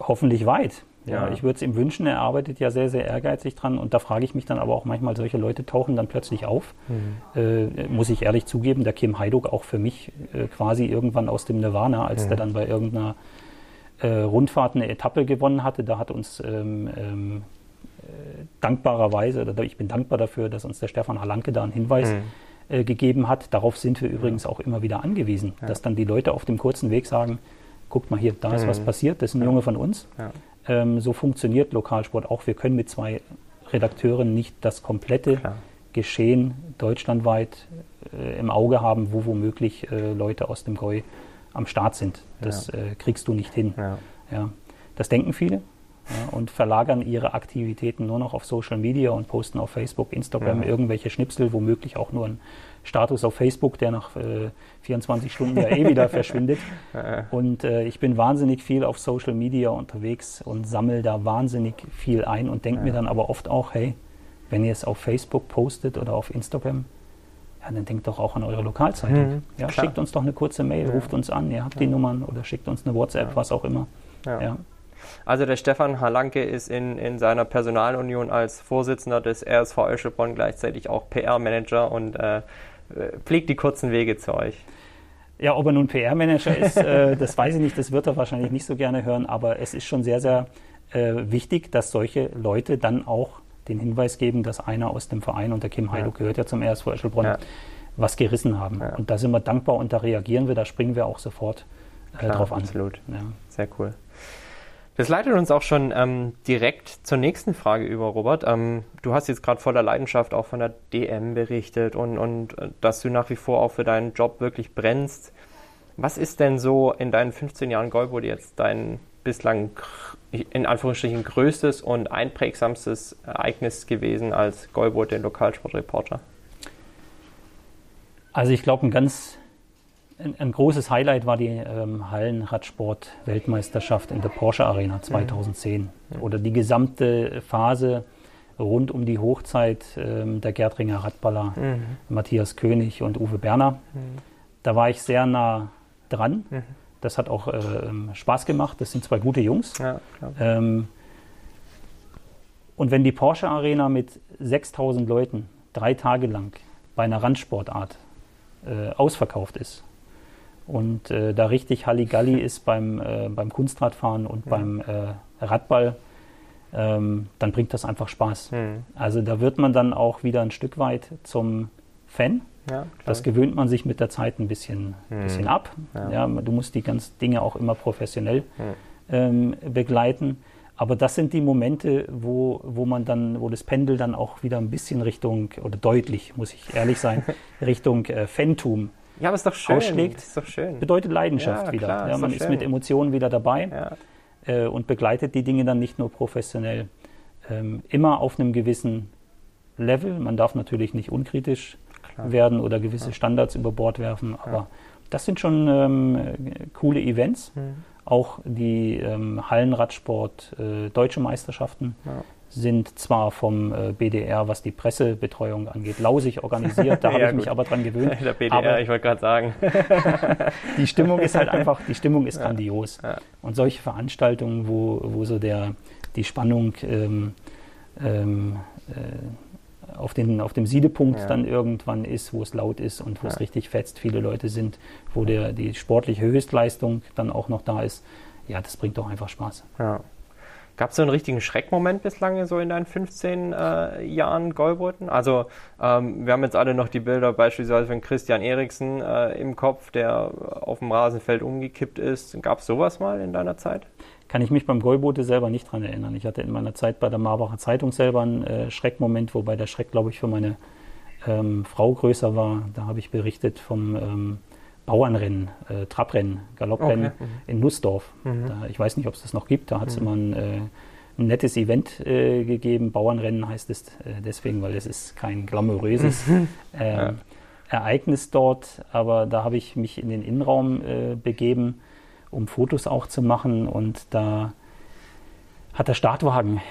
Hoffentlich weit. Ja, ja. ich würde es ihm wünschen, er arbeitet ja sehr, sehr ehrgeizig dran und da frage ich mich dann aber auch manchmal, solche Leute tauchen dann plötzlich auf. Mhm. Äh, muss ich ehrlich zugeben, der Kim Heiduk auch für mich äh, quasi irgendwann aus dem Nirvana, als mhm. der dann bei irgendeiner äh, Rundfahrt eine Etappe gewonnen hatte, da hat uns ähm, ähm, dankbarerweise, oder ich bin dankbar dafür, dass uns der Stefan Halanke da einen Hinweis mhm. äh, gegeben hat. Darauf sind wir übrigens auch immer wieder angewiesen, ja. dass dann die Leute auf dem kurzen Weg sagen, guckt mal hier, da ist mhm. was passiert, das ist ein Junge von uns. Ja. Ähm, so funktioniert Lokalsport auch. Wir können mit zwei Redakteuren nicht das komplette Klar. Geschehen deutschlandweit äh, im Auge haben, wo womöglich äh, Leute aus dem Goi am Start sind. Das ja. äh, kriegst du nicht hin. Ja. ja. Das denken viele, ja, und verlagern ihre Aktivitäten nur noch auf Social Media und posten auf Facebook, Instagram ja. irgendwelche Schnipsel, womöglich auch nur ein Status auf Facebook, der nach äh, 24 Stunden ja eh wieder verschwindet. Und äh, ich bin wahnsinnig viel auf Social Media unterwegs und sammle da wahnsinnig viel ein und denke mir dann aber oft auch, hey, wenn ihr es auf Facebook postet oder auf Instagram, ja, dann denkt doch auch an eure Lokalzeitung. Mhm, ja, schickt uns doch eine kurze Mail, ruft uns an, ihr habt die Nummern oder schickt uns eine WhatsApp, was auch immer. Ja. Also der Stefan Halanke ist in, in seiner Personalunion als Vorsitzender des RSV Öschelbronn gleichzeitig auch PR-Manager und äh, pflegt die kurzen Wege zu euch. Ja, ob er nun PR-Manager ist, äh, das weiß ich nicht, das wird er wahrscheinlich nicht so gerne hören, aber es ist schon sehr, sehr äh, wichtig, dass solche Leute dann auch den Hinweis geben, dass einer aus dem Verein, und der Kim Heiduk ja. gehört ja zum RSV Öschelbronn, ja. was gerissen haben. Ja. Und da sind wir dankbar und da reagieren wir, da springen wir auch sofort äh, Klar, drauf an. Absolut. Sehr cool. Das leitet uns auch schon ähm, direkt zur nächsten Frage über, Robert. Ähm, du hast jetzt gerade voller Leidenschaft auch von der DM berichtet und, und äh, dass du nach wie vor auch für deinen Job wirklich brennst. Was ist denn so in deinen 15 Jahren Golbot jetzt dein bislang in Anführungsstrichen größtes und einprägsamstes Ereignis gewesen als Golbot, den Lokalsportreporter? Also ich glaube, ein ganz ein, ein, großes Highlight war die ähm, Hallenradsport-Weltmeisterschaft in der Porsche Arena 2010 mhm. oder die gesamte Phase rund um die Hochzeit ähm, der Gerdringer Radballer mhm. Matthias König und Uwe Berner. Mhm. Da war ich sehr nah dran. Mhm. Das hat auch äh, Spaß gemacht. Das sind zwei gute Jungs. Ja, ähm, und wenn die Porsche Arena mit 6000 Leuten drei Tage lang bei einer Randsportart äh, ausverkauft ist, und äh, da richtig Halligalli ist beim, äh, beim Kunstradfahren und ja. beim äh, Radball, ähm, dann bringt das einfach Spaß. Mhm. Also da wird man dann auch wieder ein Stück weit zum Fan. Ja, das gewöhnt man sich mit der Zeit ein bisschen, mhm. bisschen ab. Ja. ja. du musst die ganzen Dinge auch immer professionell mhm. ähm, begleiten. Aber das sind die Momente, wo, wo man dann, wo das Pendel dann auch wieder ein bisschen Richtung, oder deutlich, muss ich ehrlich sein, Richtung äh, Fantum ja, aber ist doch schön. ausschlägt, ist doch schön. bedeutet Leidenschaft ja, wieder. Klar, ja, man ist, ist mit Emotionen wieder dabei äh, und begleitet die Dinge dann nicht nur professionell. Ähm, immer auf einem gewissen Level. Man darf natürlich nicht unkritisch klar. werden oder gewisse Standards über Bord werfen, aber das sind schon ähm, coole Events. Mhm. Auch die ähm, Hallenradsport äh, Deutsche Meisterschaften sind zwar vom äh, BDR, was die Pressebetreuung angeht, lausig organisiert, da habe ja, ich mich aber dran gewöhnt. Der BDR, aber ich wollte gerade sagen. die Stimmung ist halt einfach, die Stimmung ist ja, grandios. Ja. Und solche Veranstaltungen, wo, wo so der, die Spannung ähm, ähm, äh, auf, den, auf dem Siedepunkt dann irgendwann ist, wo es laut ist und wo es richtig fetzt, viele Leute sind, wo der, die sportliche Höchstleistung dann auch noch da ist, ja, das bringt doch einfach Spaß. Ja. Gab es so einen richtigen Schreckmoment bislang so in deinen 15 äh, Jahren Golboten? Also ähm, wir haben jetzt alle noch die Bilder beispielsweise von Christian Eriksen äh, im Kopf, der auf dem Rasenfeld umgekippt ist. Gab es sowas mal in deiner Zeit? Kann ich mich beim Golbote selber nicht dran erinnern. Ich hatte in meiner Zeit bei der Marbacher Zeitung selber einen äh, Schreckmoment, wobei der Schreck, glaube ich, für meine ähm, Frau größer war. Da habe ich berichtet vom ähm, Bauernrennen, äh, Trabrennen, Galopprennen okay. mhm. in Nussdorf. Mhm. Da, ich weiß nicht, ob es das noch gibt. Da hat es mhm. immer ein, äh, ein, nettes Event äh, gegeben. Bauernrennen heißt es äh, deswegen, weil es ist kein glamouröses mhm. ähm, ja. Ereignis dort. Aber da habe ich mich in den Innenraum äh, begeben, um Fotos auch zu machen. Und da hat der Startwagen,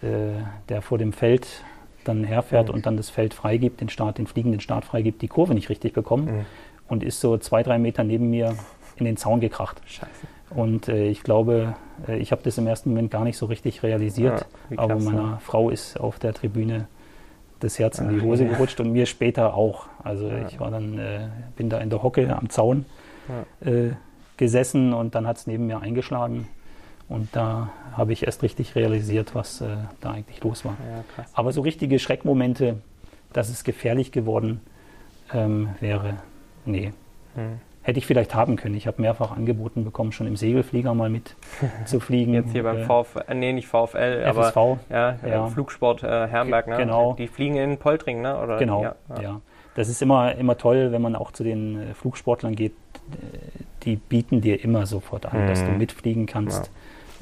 äh, der vor dem Feld dann herfährt mhm. und dann das Feld freigibt, den Start, den fliegenden Start freigibt, die Kurve nicht richtig bekommen. Mhm und ist so zwei, drei Meter neben mir in den Zaun gekracht. Scheiße. Und äh, ich glaube, äh, ich habe das im ersten Moment gar nicht so richtig realisiert, ja, aber meiner ne? Frau ist auf der Tribüne das Herz in die Hose ja. gerutscht und mir später auch. Also ja. ich war dann, äh, bin da in der Hocke am Zaun äh, gesessen und dann hat es neben mir eingeschlagen. Und da habe ich erst richtig realisiert, was äh, da eigentlich los war. aber so richtige Schreckmomente, dass es gefährlich geworden ähm, wäre, Nee. Hm. Hätte ich vielleicht haben können. Ich habe mehrfach angeboten bekommen, schon im Segelflieger mal mit zu fliegen. Jetzt hier beim äh, VfL, äh, nee, nicht VfL, FSV, aber ja, ja. Flugsport äh, Herrenberg, ne? Genau. Die fliegen in Poltring, ne? Oder? Genau, ja, ja. Das ist immer, immer toll, wenn man auch zu den äh, Flugsportlern geht. Die bieten dir immer sofort an, mhm. dass du hm. mitfliegen kannst.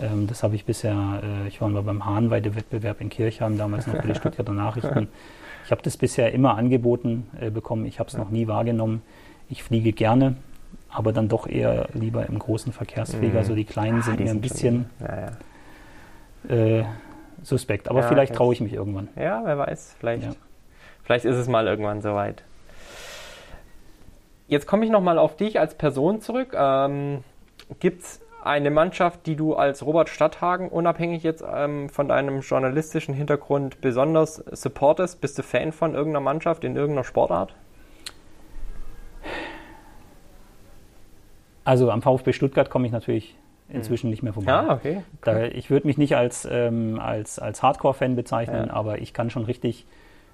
Ähm, das habe ich bisher, äh, ich war mal beim Hahnweide-Wettbewerb in Kirchheim, damals noch für die Stuttgarter Nachrichten. Ich habe das bisher immer angeboten äh, bekommen, ich habe es noch nie wahrgenommen. Ich fliege gerne, aber dann doch eher lieber im großen Verkehrsflieger. Mhm. So die kleinen sind die mir ein bisschen ja, ja. Äh, suspekt. Aber ja, vielleicht traue ich mich irgendwann. Ja, wer weiß. Vielleicht, vielleicht ist es mal irgendwann soweit. Jetzt komme ich nochmal auf dich als Person zurück. Ähm, Gibt es eine Mannschaft, die du als Robert Stadthagen, unabhängig jetzt ähm, von deinem journalistischen Hintergrund, besonders supportest? Bist du Fan von irgendeiner Mannschaft in irgendeiner Sportart? Also am VfB Stuttgart komme ich natürlich inzwischen nicht mehr vorbei. Ah, okay. Da, ich würde mich nicht als, ähm, als, als Hardcore-Fan bezeichnen, ja. aber ich kann schon richtig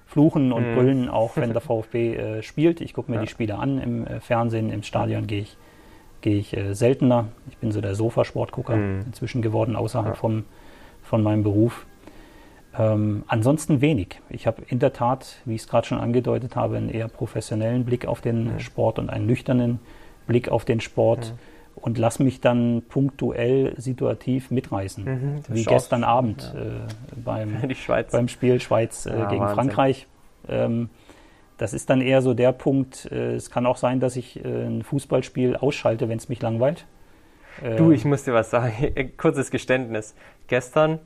fluchen und mhm. brüllen, auch wenn der VfB äh, spielt. Ich gucke mir ja. die Spiele an im äh, Fernsehen, im Stadion gehe ich gehe ich äh, seltener. Ich bin so der Sofasportgucker mhm. inzwischen geworden, außerhalb ja. vom, von meinem Beruf. Ähm, ansonsten wenig. Ich habe in der Tat, wie ich es gerade schon angedeutet habe, einen eher professionellen Blick auf den mhm. Sport und einen nüchternen Blick auf den Sport. Mhm und lass mich dann punktuell situativ mitreißen. Mhm, Wie gestern Abend ja. äh, beim, beim Spiel Schweiz äh, ja, gegen Wahnsinn. Frankreich. Ähm, das ist dann eher so der Punkt. Äh, es kann auch sein, dass ich äh, ein Fußballspiel ausschalte, wenn es mich langweilt. du, ich muss dir was sagen. Kurzes Geständnis. Gestern,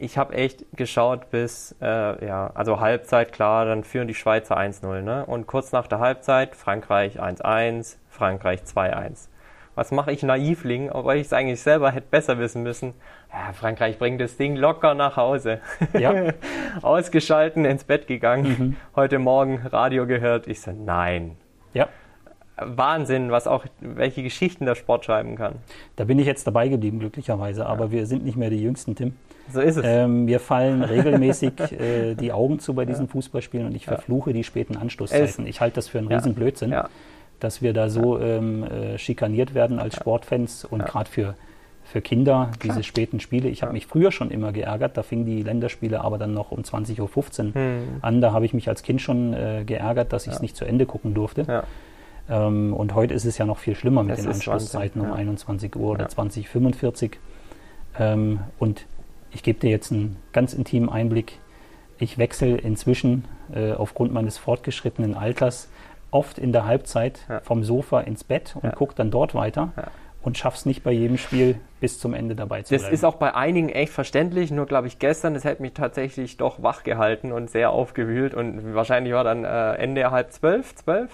ich habe echt geschaut bis, äh, ja, also Halbzeit, klar, dann führen die Schweizer 1-0. Ne? Und kurz nach der Halbzeit Frankreich 1-1, Frankreich 2-1 was mache ich Naivling, obwohl ich es eigentlich selber hätte besser wissen müssen. Ja, Frankreich bringt das Ding locker nach Hause. Ja. Ausgeschalten, ins Bett gegangen, mhm. heute Morgen Radio gehört. Ich so, nein. Ja. Wahnsinn, was auch, welche Geschichten der Sport schreiben kann. Da bin ich jetzt dabei geblieben, glücklicherweise, aber ja. wir sind nicht mehr die Jüngsten, Tim. So ist es. Ähm, mir fallen regelmäßig äh, die Augen zu bei diesen ja. Fußballspielen und ich verfluche die späten Anstoßzeiten. Ich halte das für einen Riesenblödsinn. Ja dass wir da so ähm, äh, schikaniert werden als Sportfans und gerade für, für Kinder, diese Klar. späten Spiele. Ich habe mich früher schon immer geärgert, da fingen die Länderspiele aber dann noch um 20.15 Uhr hm. an. Da habe ich mich als Kind schon äh, geärgert, dass ich es nicht zu Ende gucken durfte. Ähm, und heute ist es ja noch viel schlimmer mit das den Anschlusszeiten um 21 Uhr oder 2045. Ähm, und ich gebe dir jetzt einen ganz intimen Einblick. Ich wechsle inzwischen äh, aufgrund meines fortgeschrittenen Alters oft in der Halbzeit ja. vom Sofa ins Bett und ja. gucke dann dort weiter. Ja. Und schaff's nicht bei jedem Spiel bis zum Ende dabei zu das bleiben. Das ist auch bei einigen echt verständlich, nur glaube ich gestern, das hätte mich tatsächlich doch wach gehalten und sehr aufgewühlt und wahrscheinlich war dann äh, Ende halb zwölf, zwölf?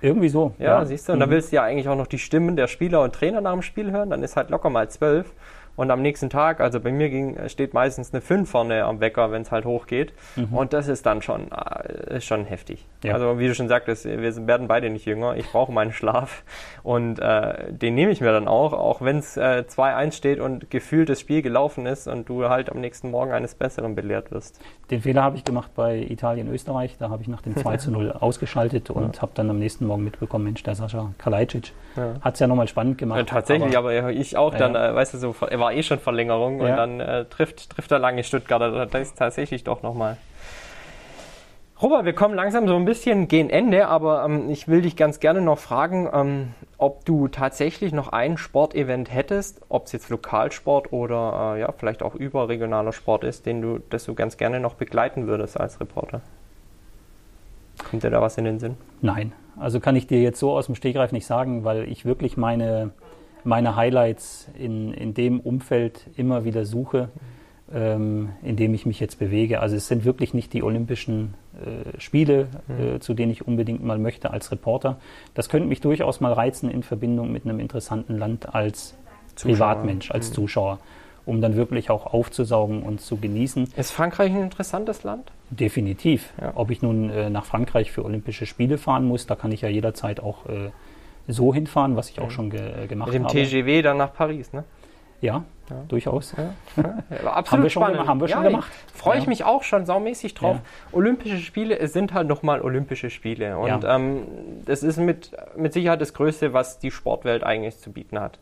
Irgendwie so. Ja, ja. siehst du, und mhm. da willst du ja eigentlich auch noch die Stimmen der Spieler und Trainer nach dem Spiel hören, dann ist halt locker mal zwölf. Und am nächsten Tag, also bei mir ging, steht meistens eine 5 vorne am Wecker, wenn es halt hochgeht. Mhm. Und das ist dann schon, äh, ist schon heftig. Ja. Also wie du schon sagtest, wir werden beide nicht jünger. Ich brauche meinen Schlaf. Und äh, den nehme ich mir dann auch, auch wenn es äh, 2-1 steht und gefühlt das Spiel gelaufen ist und du halt am nächsten Morgen eines Besseren belehrt wirst. Den Fehler habe ich gemacht bei Italien-Österreich. Da habe ich nach dem 2 0 ausgeschaltet und ja. habe dann am nächsten Morgen mitbekommen, Mensch, der Sascha Kalajdzic ja. hat es ja nochmal spannend gemacht. Ja, tatsächlich, aber, aber, ich auch dann, äh, weißt du, so, er war war eh schon Verlängerung ja. und dann äh, trifft, trifft er lange Stuttgarter. Das ist tatsächlich doch nochmal. Robert, wir kommen langsam so ein bisschen gegen Ende, aber ähm, ich will dich ganz gerne noch fragen, ähm, ob du tatsächlich noch ein Sportevent hättest, ob es jetzt Lokalsport oder äh, ja, vielleicht auch überregionaler Sport ist, den du, das du ganz gerne noch begleiten würdest als Reporter. Kommt dir da was in den Sinn? Nein, also kann ich dir jetzt so aus dem Stegreif nicht sagen, weil ich wirklich meine meine Highlights in, in dem Umfeld immer wieder suche, ähm, in dem ich mich jetzt bewege. Also es sind wirklich nicht die Olympischen äh, Spiele, äh, mhm. zu denen ich unbedingt mal möchte als Reporter. Das könnte mich durchaus mal reizen in Verbindung mit einem interessanten Land als Zuschauer. Privatmensch, als mhm. Zuschauer, um dann wirklich auch aufzusaugen und zu genießen. Ist Frankreich ein interessantes Land? Definitiv. Ja. Ob ich nun äh, nach Frankreich für Olympische Spiele fahren muss, da kann ich ja jederzeit auch äh, so hinfahren, was ich auch schon ge äh, gemacht habe. Mit dem habe. TGW dann nach Paris, ne? Ja, ja. durchaus. Ja. Ja, absolut haben wir spannend. Schon, haben wir schon gemacht. Freue ich mich auch schon saumäßig drauf. Olympische Spiele es sind halt nochmal Olympische Spiele. Und ähm, das ist mit, mit Sicherheit das Größte, was die Sportwelt eigentlich zu bieten hat.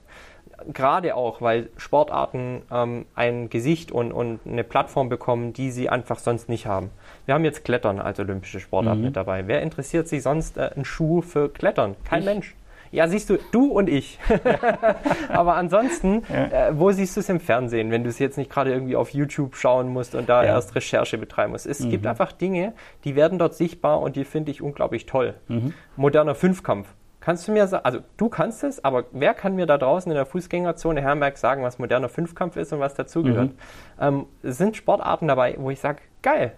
Gerade auch, weil Sportarten ähm, ein Gesicht und, und eine Plattform bekommen, die sie einfach sonst nicht haben. Wir haben jetzt Klettern als olympische Sportart mhm. mit dabei. Wer interessiert sich sonst äh, einen Schuh für Klettern? Kein ich. Mensch. Ja, siehst du, du und ich. Aber ansonsten, ja. äh, wo siehst du es im Fernsehen, wenn du es jetzt nicht gerade irgendwie auf YouTube schauen musst und da ja. erst Recherche betreiben musst? Es mhm. gibt einfach Dinge, die werden dort sichtbar und die finde ich unglaublich toll. Mhm. Moderner Fünfkampf. Kannst du mir sagen, also du kannst es, aber wer kann mir da draußen in der Fußgängerzone Herrenberg sagen, was moderner Fünfkampf ist und was dazugehört? Mhm. Ähm, sind Sportarten dabei, wo ich sage, geil,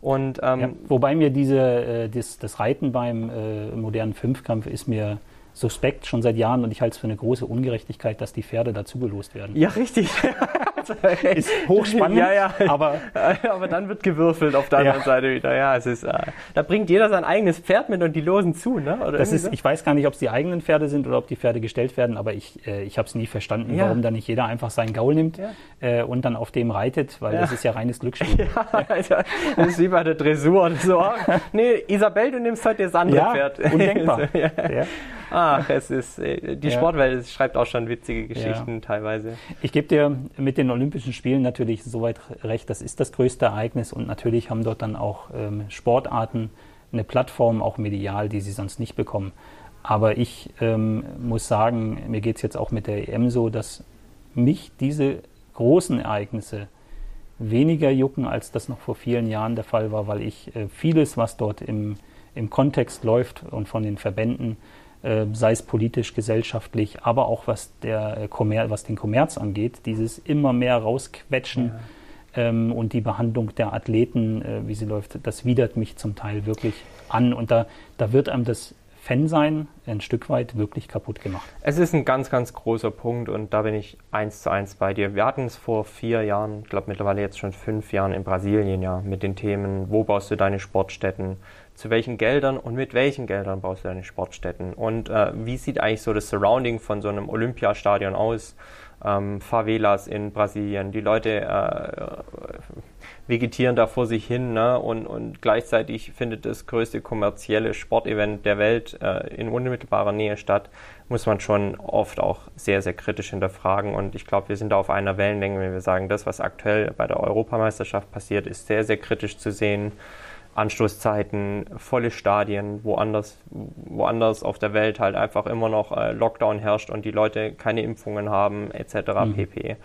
und, ähm, ja, wobei mir diese, äh, das, das, Reiten beim äh, modernen Fünfkampf ist mir suspekt schon seit Jahren und ich halte es für eine große Ungerechtigkeit, dass die Pferde dazugelost werden. Ja, richtig. ist hochspannend, ja, ja. Aber, aber dann wird gewürfelt auf der ja. anderen Seite wieder. Ja, es ist, äh, da bringt jeder sein eigenes Pferd mit und die losen zu, ne? Oder das ist, so? Ich weiß gar nicht, ob es die eigenen Pferde sind oder ob die Pferde gestellt werden, aber ich, äh, ich habe es nie verstanden, ja. warum dann nicht jeder einfach seinen Gaul nimmt äh, und dann auf dem reitet, weil das ist ja reines Glücksspiel. Ja, also, das ist wie bei der Dressur. So, nee, Isabel, du nimmst heute das andere Pferd. Undenkbar. Ach, es ist, äh, die ja. Sportwelt schreibt auch schon witzige Geschichten ja. teilweise. Ich gebe dir mit den Olympischen Spielen natürlich soweit recht, das ist das größte Ereignis und natürlich haben dort dann auch ähm, Sportarten eine Plattform, auch medial, die sie sonst nicht bekommen. Aber ich ähm, muss sagen, mir geht es jetzt auch mit der EM so, dass mich diese großen Ereignisse weniger jucken, als das noch vor vielen Jahren der Fall war, weil ich äh, vieles, was dort im, im Kontext läuft und von den Verbänden, sei es politisch, gesellschaftlich, aber auch was, der, äh, was den Kommerz angeht, dieses immer mehr rausquetschen ja. ähm, und die Behandlung der Athleten, äh, wie sie läuft, das widert mich zum Teil wirklich an. Und da, da wird einem das Fan-Sein ein Stück weit wirklich kaputt gemacht. Es ist ein ganz, ganz großer Punkt und da bin ich eins zu eins bei dir. Wir hatten es vor vier Jahren, ich glaube mittlerweile jetzt schon fünf Jahren in Brasilien ja mit den Themen, wo baust du deine Sportstätten, zu welchen Geldern und mit welchen Geldern baust du deine Sportstätten und äh, wie sieht eigentlich so das Surrounding von so einem Olympiastadion aus? Ähm, Favelas in Brasilien, die Leute äh, vegetieren da vor sich hin ne? und, und gleichzeitig findet das größte kommerzielle Sportevent der Welt äh, in unmittelbarer Nähe statt, muss man schon oft auch sehr, sehr kritisch hinterfragen. Und ich glaube, wir sind da auf einer Wellenlänge, wenn wir sagen, das, was aktuell bei der Europameisterschaft passiert, ist sehr, sehr kritisch zu sehen. Anstoßzeiten, volle Stadien, woanders, woanders auf der Welt halt einfach immer noch äh, Lockdown herrscht und die Leute keine Impfungen haben, etc. Mhm. pp.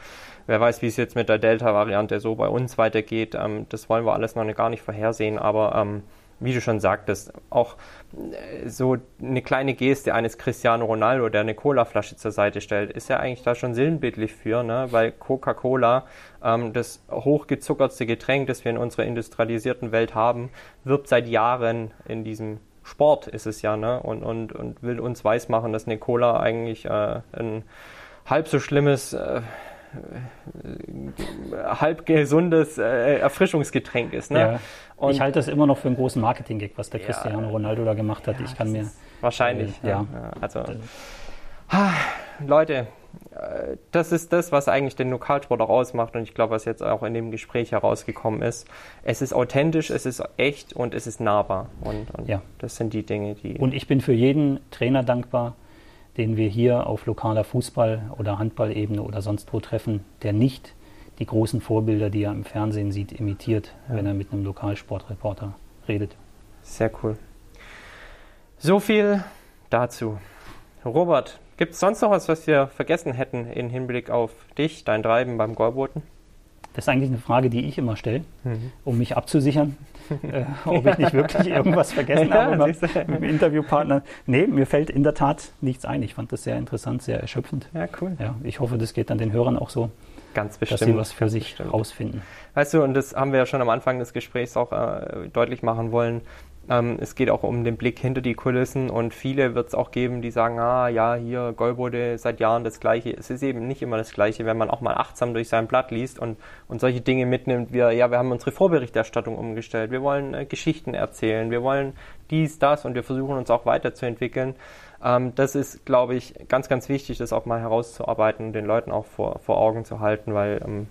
Wer weiß, wie es jetzt mit der Delta-Variante so bei uns weitergeht. Ähm, das wollen wir alles noch gar nicht vorhersehen, aber ähm, wie du schon sagtest, auch äh, so eine kleine Geste eines Cristiano Ronaldo, der eine Cola-Flasche zur Seite stellt, ist ja eigentlich da schon sinnbildlich für, ne? weil Coca-Cola, das hochgezuckertste Getränk, das wir in unserer industrialisierten Welt haben, wirbt seit Jahren in diesem Sport, ist es ja, ne? und, und, und will uns weismachen, dass eine Cola eigentlich äh, ein halb so schlimmes äh, halb gesundes äh, Erfrischungsgetränk ist. Ne? Ja. Ich halte das immer noch für einen großen Marketing-Gag, was der ja, Cristiano Ronaldo da gemacht hat. Ja, ich kann mir. Wahrscheinlich, äh, ja. Also, ha, Leute, äh, das ist das, was eigentlich den Lokalsport auch ausmacht und ich glaube, was jetzt auch in dem Gespräch herausgekommen ist. Es ist authentisch, es ist echt und es ist nahbar. Und, und ja. das sind die Dinge, die. Und ich bin für jeden Trainer dankbar, den wir hier auf lokaler Fußball- oder Handballebene oder sonst wo treffen, der nicht die großen Vorbilder, die er im Fernsehen sieht, imitiert, ja. wenn er mit einem Lokalsportreporter redet. Sehr cool. So viel dazu. Robert, gibt es sonst noch was, was wir vergessen hätten im Hinblick auf dich, dein Treiben beim Golboten? Das ist eigentlich eine Frage, die ich immer stelle, mhm. um mich abzusichern, äh, ob ich nicht wirklich irgendwas vergessen ja, habe mit dem Interviewpartner. Nee, mir fällt in der Tat nichts ein. Ich fand das sehr interessant, sehr erschöpfend. Ja, cool. Ja, ich hoffe, das geht dann den Hörern auch so. Ganz bestimmt. Dass sie was für sich bestimmt. rausfinden. Weißt du, und das haben wir ja schon am Anfang des Gesprächs auch äh, deutlich machen wollen. Ähm, es geht auch um den Blick hinter die Kulissen und viele wird es auch geben, die sagen, ah ja, hier Golbode seit Jahren das Gleiche. Es ist eben nicht immer das Gleiche, wenn man auch mal achtsam durch sein Blatt liest und, und solche Dinge mitnimmt. Wir, ja, wir haben unsere Vorberichterstattung umgestellt, wir wollen äh, Geschichten erzählen, wir wollen dies, das und wir versuchen uns auch weiterzuentwickeln. Ähm, das ist, glaube ich, ganz, ganz wichtig, das auch mal herauszuarbeiten und den Leuten auch vor, vor Augen zu halten, weil ähm,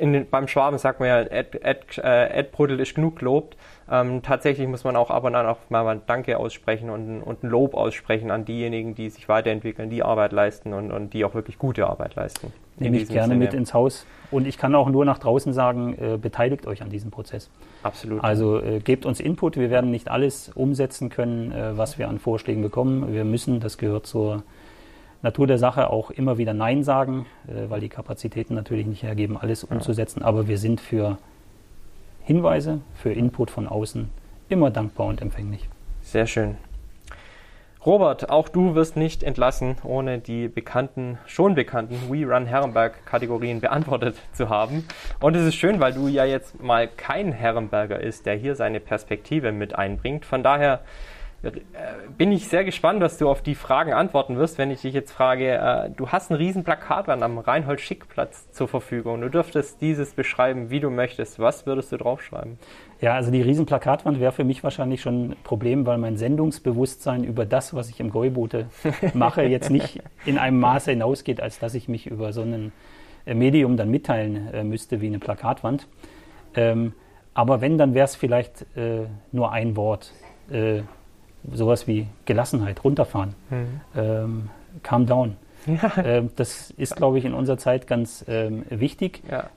den, beim Schwaben sagt man ja, Ed, Ed, äh, Ed Brudel ist genug gelobt. Ähm, tatsächlich muss man auch ab und an auch mal ein Danke aussprechen und, und ein Lob aussprechen an diejenigen, die sich weiterentwickeln, die Arbeit leisten und, und die auch wirklich gute Arbeit leisten. Nehme ich gerne Sinne. mit ins Haus. Und ich kann auch nur nach draußen sagen, äh, beteiligt euch an diesem Prozess. Absolut. Also äh, gebt uns Input. Wir werden nicht alles umsetzen können, äh, was wir an Vorschlägen bekommen. Wir müssen, das gehört zur Natur der Sache auch immer wieder Nein sagen, äh, weil die Kapazitäten natürlich nicht hergeben, alles umzusetzen. Aber wir sind für Hinweise, für Input von außen immer dankbar und empfänglich. Sehr schön. Robert, auch du wirst nicht entlassen, ohne die bekannten, schon bekannten We Run Herrenberg-Kategorien beantwortet zu haben. Und es ist schön, weil du ja jetzt mal kein Herrenberger ist, der hier seine Perspektive mit einbringt. Von daher bin ich sehr gespannt, was du auf die Fragen antworten wirst, wenn ich dich jetzt frage, äh, du hast ein riesen Plakatwand am Reinhold-Schick-Platz zur Verfügung. Du dürftest dieses beschreiben, wie du möchtest. Was würdest du draufschreiben? Ja, also die riesen Plakatwand wäre für mich wahrscheinlich schon ein Problem, weil mein Sendungsbewusstsein über das, was ich im Gäuboote mache, jetzt nicht in einem Maße hinausgeht, als dass ich mich über so ein äh, Medium dann mitteilen äh, müsste wie eine Plakatwand. Ähm, aber wenn, dann wäre es vielleicht äh, nur ein Wort. Äh, sowas wie Gelassenheit, runterfahren, mhm. ähm, calm down. Ja. Ähm, das ist, glaube ich, in unserer Zeit ganz ähm, wichtig. Ja.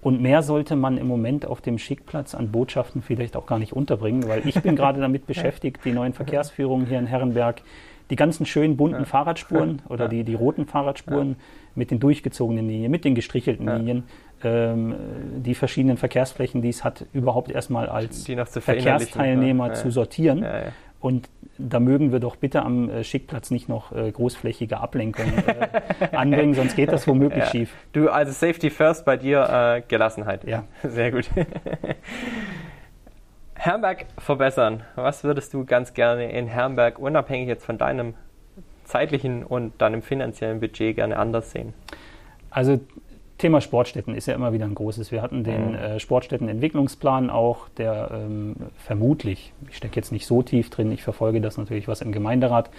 Und mehr sollte man im Moment auf dem Schickplatz an Botschaften vielleicht auch gar nicht unterbringen, weil ich bin gerade damit beschäftigt, die neuen Verkehrsführungen hier in Herrenberg, die ganzen schönen bunten ja. Fahrradspuren oder die, die roten Fahrradspuren mit den durchgezogenen Linien, mit den gestrichelten Linien, ähm, die verschiedenen Verkehrsflächen, die es hat, überhaupt erstmal als Verkehrsteilnehmer zu sortieren. Und da mögen wir doch bitte am äh, Schickplatz nicht noch äh, großflächige Ablenkung äh, anbringen, sonst geht das womöglich ja. schief. Du, also Safety First bei dir, Gelassenheit. Ja. Sehr gut. Herrenberg verbessern. Was würdest du ganz gerne in Herrenberg, unabhängig jetzt von deinem zeitlichen und deinem finanziellen Budget, gerne anders sehen? Also Thema Sportstätten ist ja immer wieder ein großes. Wir hatten den mhm. äh, Sportstättenentwicklungsplan auch, der ähm, vermutlich, ich stecke jetzt nicht so tief drin, ich verfolge das natürlich, was im Gemeinderat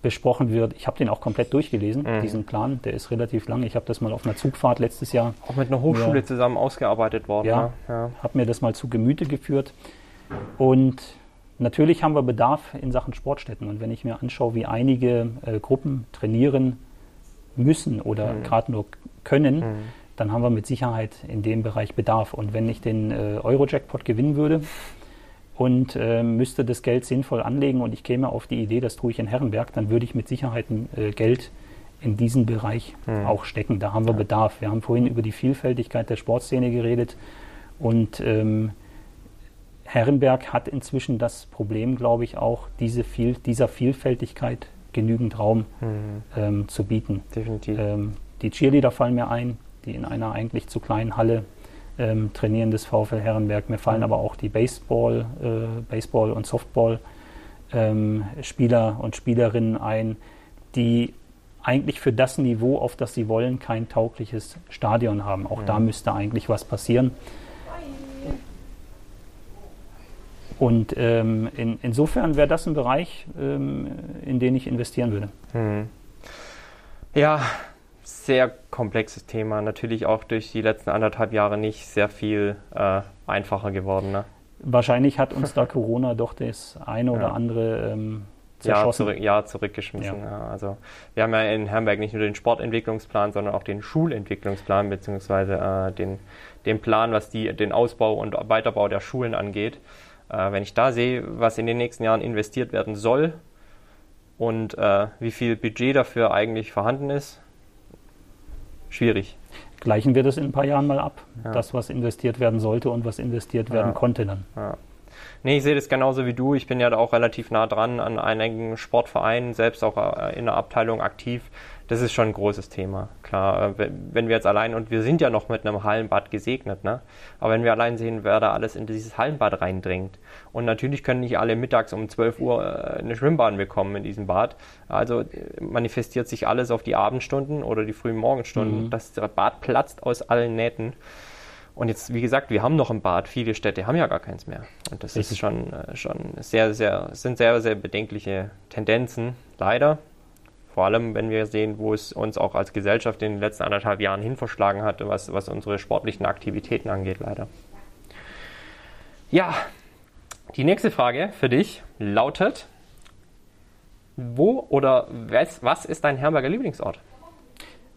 besprochen wird. Ich habe den auch komplett durchgelesen, mhm. diesen Plan. Der ist relativ lang. Ich habe das mal auf einer Zugfahrt letztes Jahr. Auch mit einer Hochschule ja, zusammen ausgearbeitet worden. Ja, ne? ja. habe mir das mal zu Gemüte geführt. Und natürlich haben wir Bedarf in Sachen Sportstätten. Und wenn ich mir anschaue, wie einige äh, Gruppen trainieren müssen oder mhm. gerade nur können, mhm. Dann haben wir mit Sicherheit in dem Bereich Bedarf. Und wenn ich den äh, Euro-Jackpot gewinnen würde und äh, müsste das Geld sinnvoll anlegen und ich käme auf die Idee, das tue ich in Herrenberg, dann würde ich mit Sicherheit äh, Geld in diesen Bereich mhm. auch stecken. Da haben wir ja. Bedarf. Wir haben vorhin über die Vielfältigkeit der Sportszene geredet und ähm, Herrenberg hat inzwischen das Problem, glaube ich, auch diese viel, dieser Vielfältigkeit genügend Raum mhm. ähm, zu bieten. Definitiv. Ähm, die Cheerleader fallen mir ein, die in einer eigentlich zu kleinen Halle ähm, trainieren des VfL Herrenberg. Mir fallen mhm. aber auch die Baseball, äh, Baseball und Softball ähm, Spieler und Spielerinnen ein, die eigentlich für das Niveau, auf das sie wollen, kein taugliches Stadion haben. Auch mhm. da müsste eigentlich was passieren. Und ähm, in, insofern wäre das ein Bereich, ähm, in den ich investieren würde. Mhm. Ja, sehr komplexes Thema. Natürlich auch durch die letzten anderthalb Jahre nicht sehr viel äh, einfacher geworden. Ne? Wahrscheinlich hat uns da Corona doch das eine oder ja. andere ähm, Jahr, zurück, Jahr zurückgeschmissen. Ja. Ja. Also wir haben ja in Herrenberg nicht nur den Sportentwicklungsplan, sondern auch den Schulentwicklungsplan beziehungsweise äh, den, den Plan, was die, den Ausbau und Weiterbau der Schulen angeht. Äh, wenn ich da sehe, was in den nächsten Jahren investiert werden soll und äh, wie viel Budget dafür eigentlich vorhanden ist, schwierig. Gleichen wir das in ein paar Jahren mal ab. Ja. Das, was investiert werden sollte und was investiert werden ja. konnte dann. Ja. Nee, ich sehe das genauso wie du. Ich bin ja da auch relativ nah dran an einigen Sportvereinen, selbst auch äh, in der Abteilung aktiv das ist schon ein großes Thema. Klar, äh, wenn wir jetzt allein, und wir sind ja noch mit einem Hallenbad gesegnet, ne? aber wenn wir allein sehen, wer da alles in dieses Hallenbad reindringt. Und natürlich können nicht alle mittags um 12 Uhr äh, eine Schwimmbahn bekommen in diesem Bad. Also äh, manifestiert sich alles auf die Abendstunden oder die frühen Morgenstunden. Mhm. Das Bad platzt aus allen Nähten. Und jetzt, wie gesagt, wir haben noch ein Bad. Viele Städte haben ja gar keins mehr. Und das Richtig. ist schon, schon sehr, sehr, sind sehr, sehr bedenkliche Tendenzen, leider. Vor allem, wenn wir sehen, wo es uns auch als Gesellschaft in den letzten anderthalb Jahren hin verschlagen hat, was, was unsere sportlichen Aktivitäten angeht, leider. Ja, die nächste Frage für dich lautet: Wo oder was, was ist dein Herberger Lieblingsort?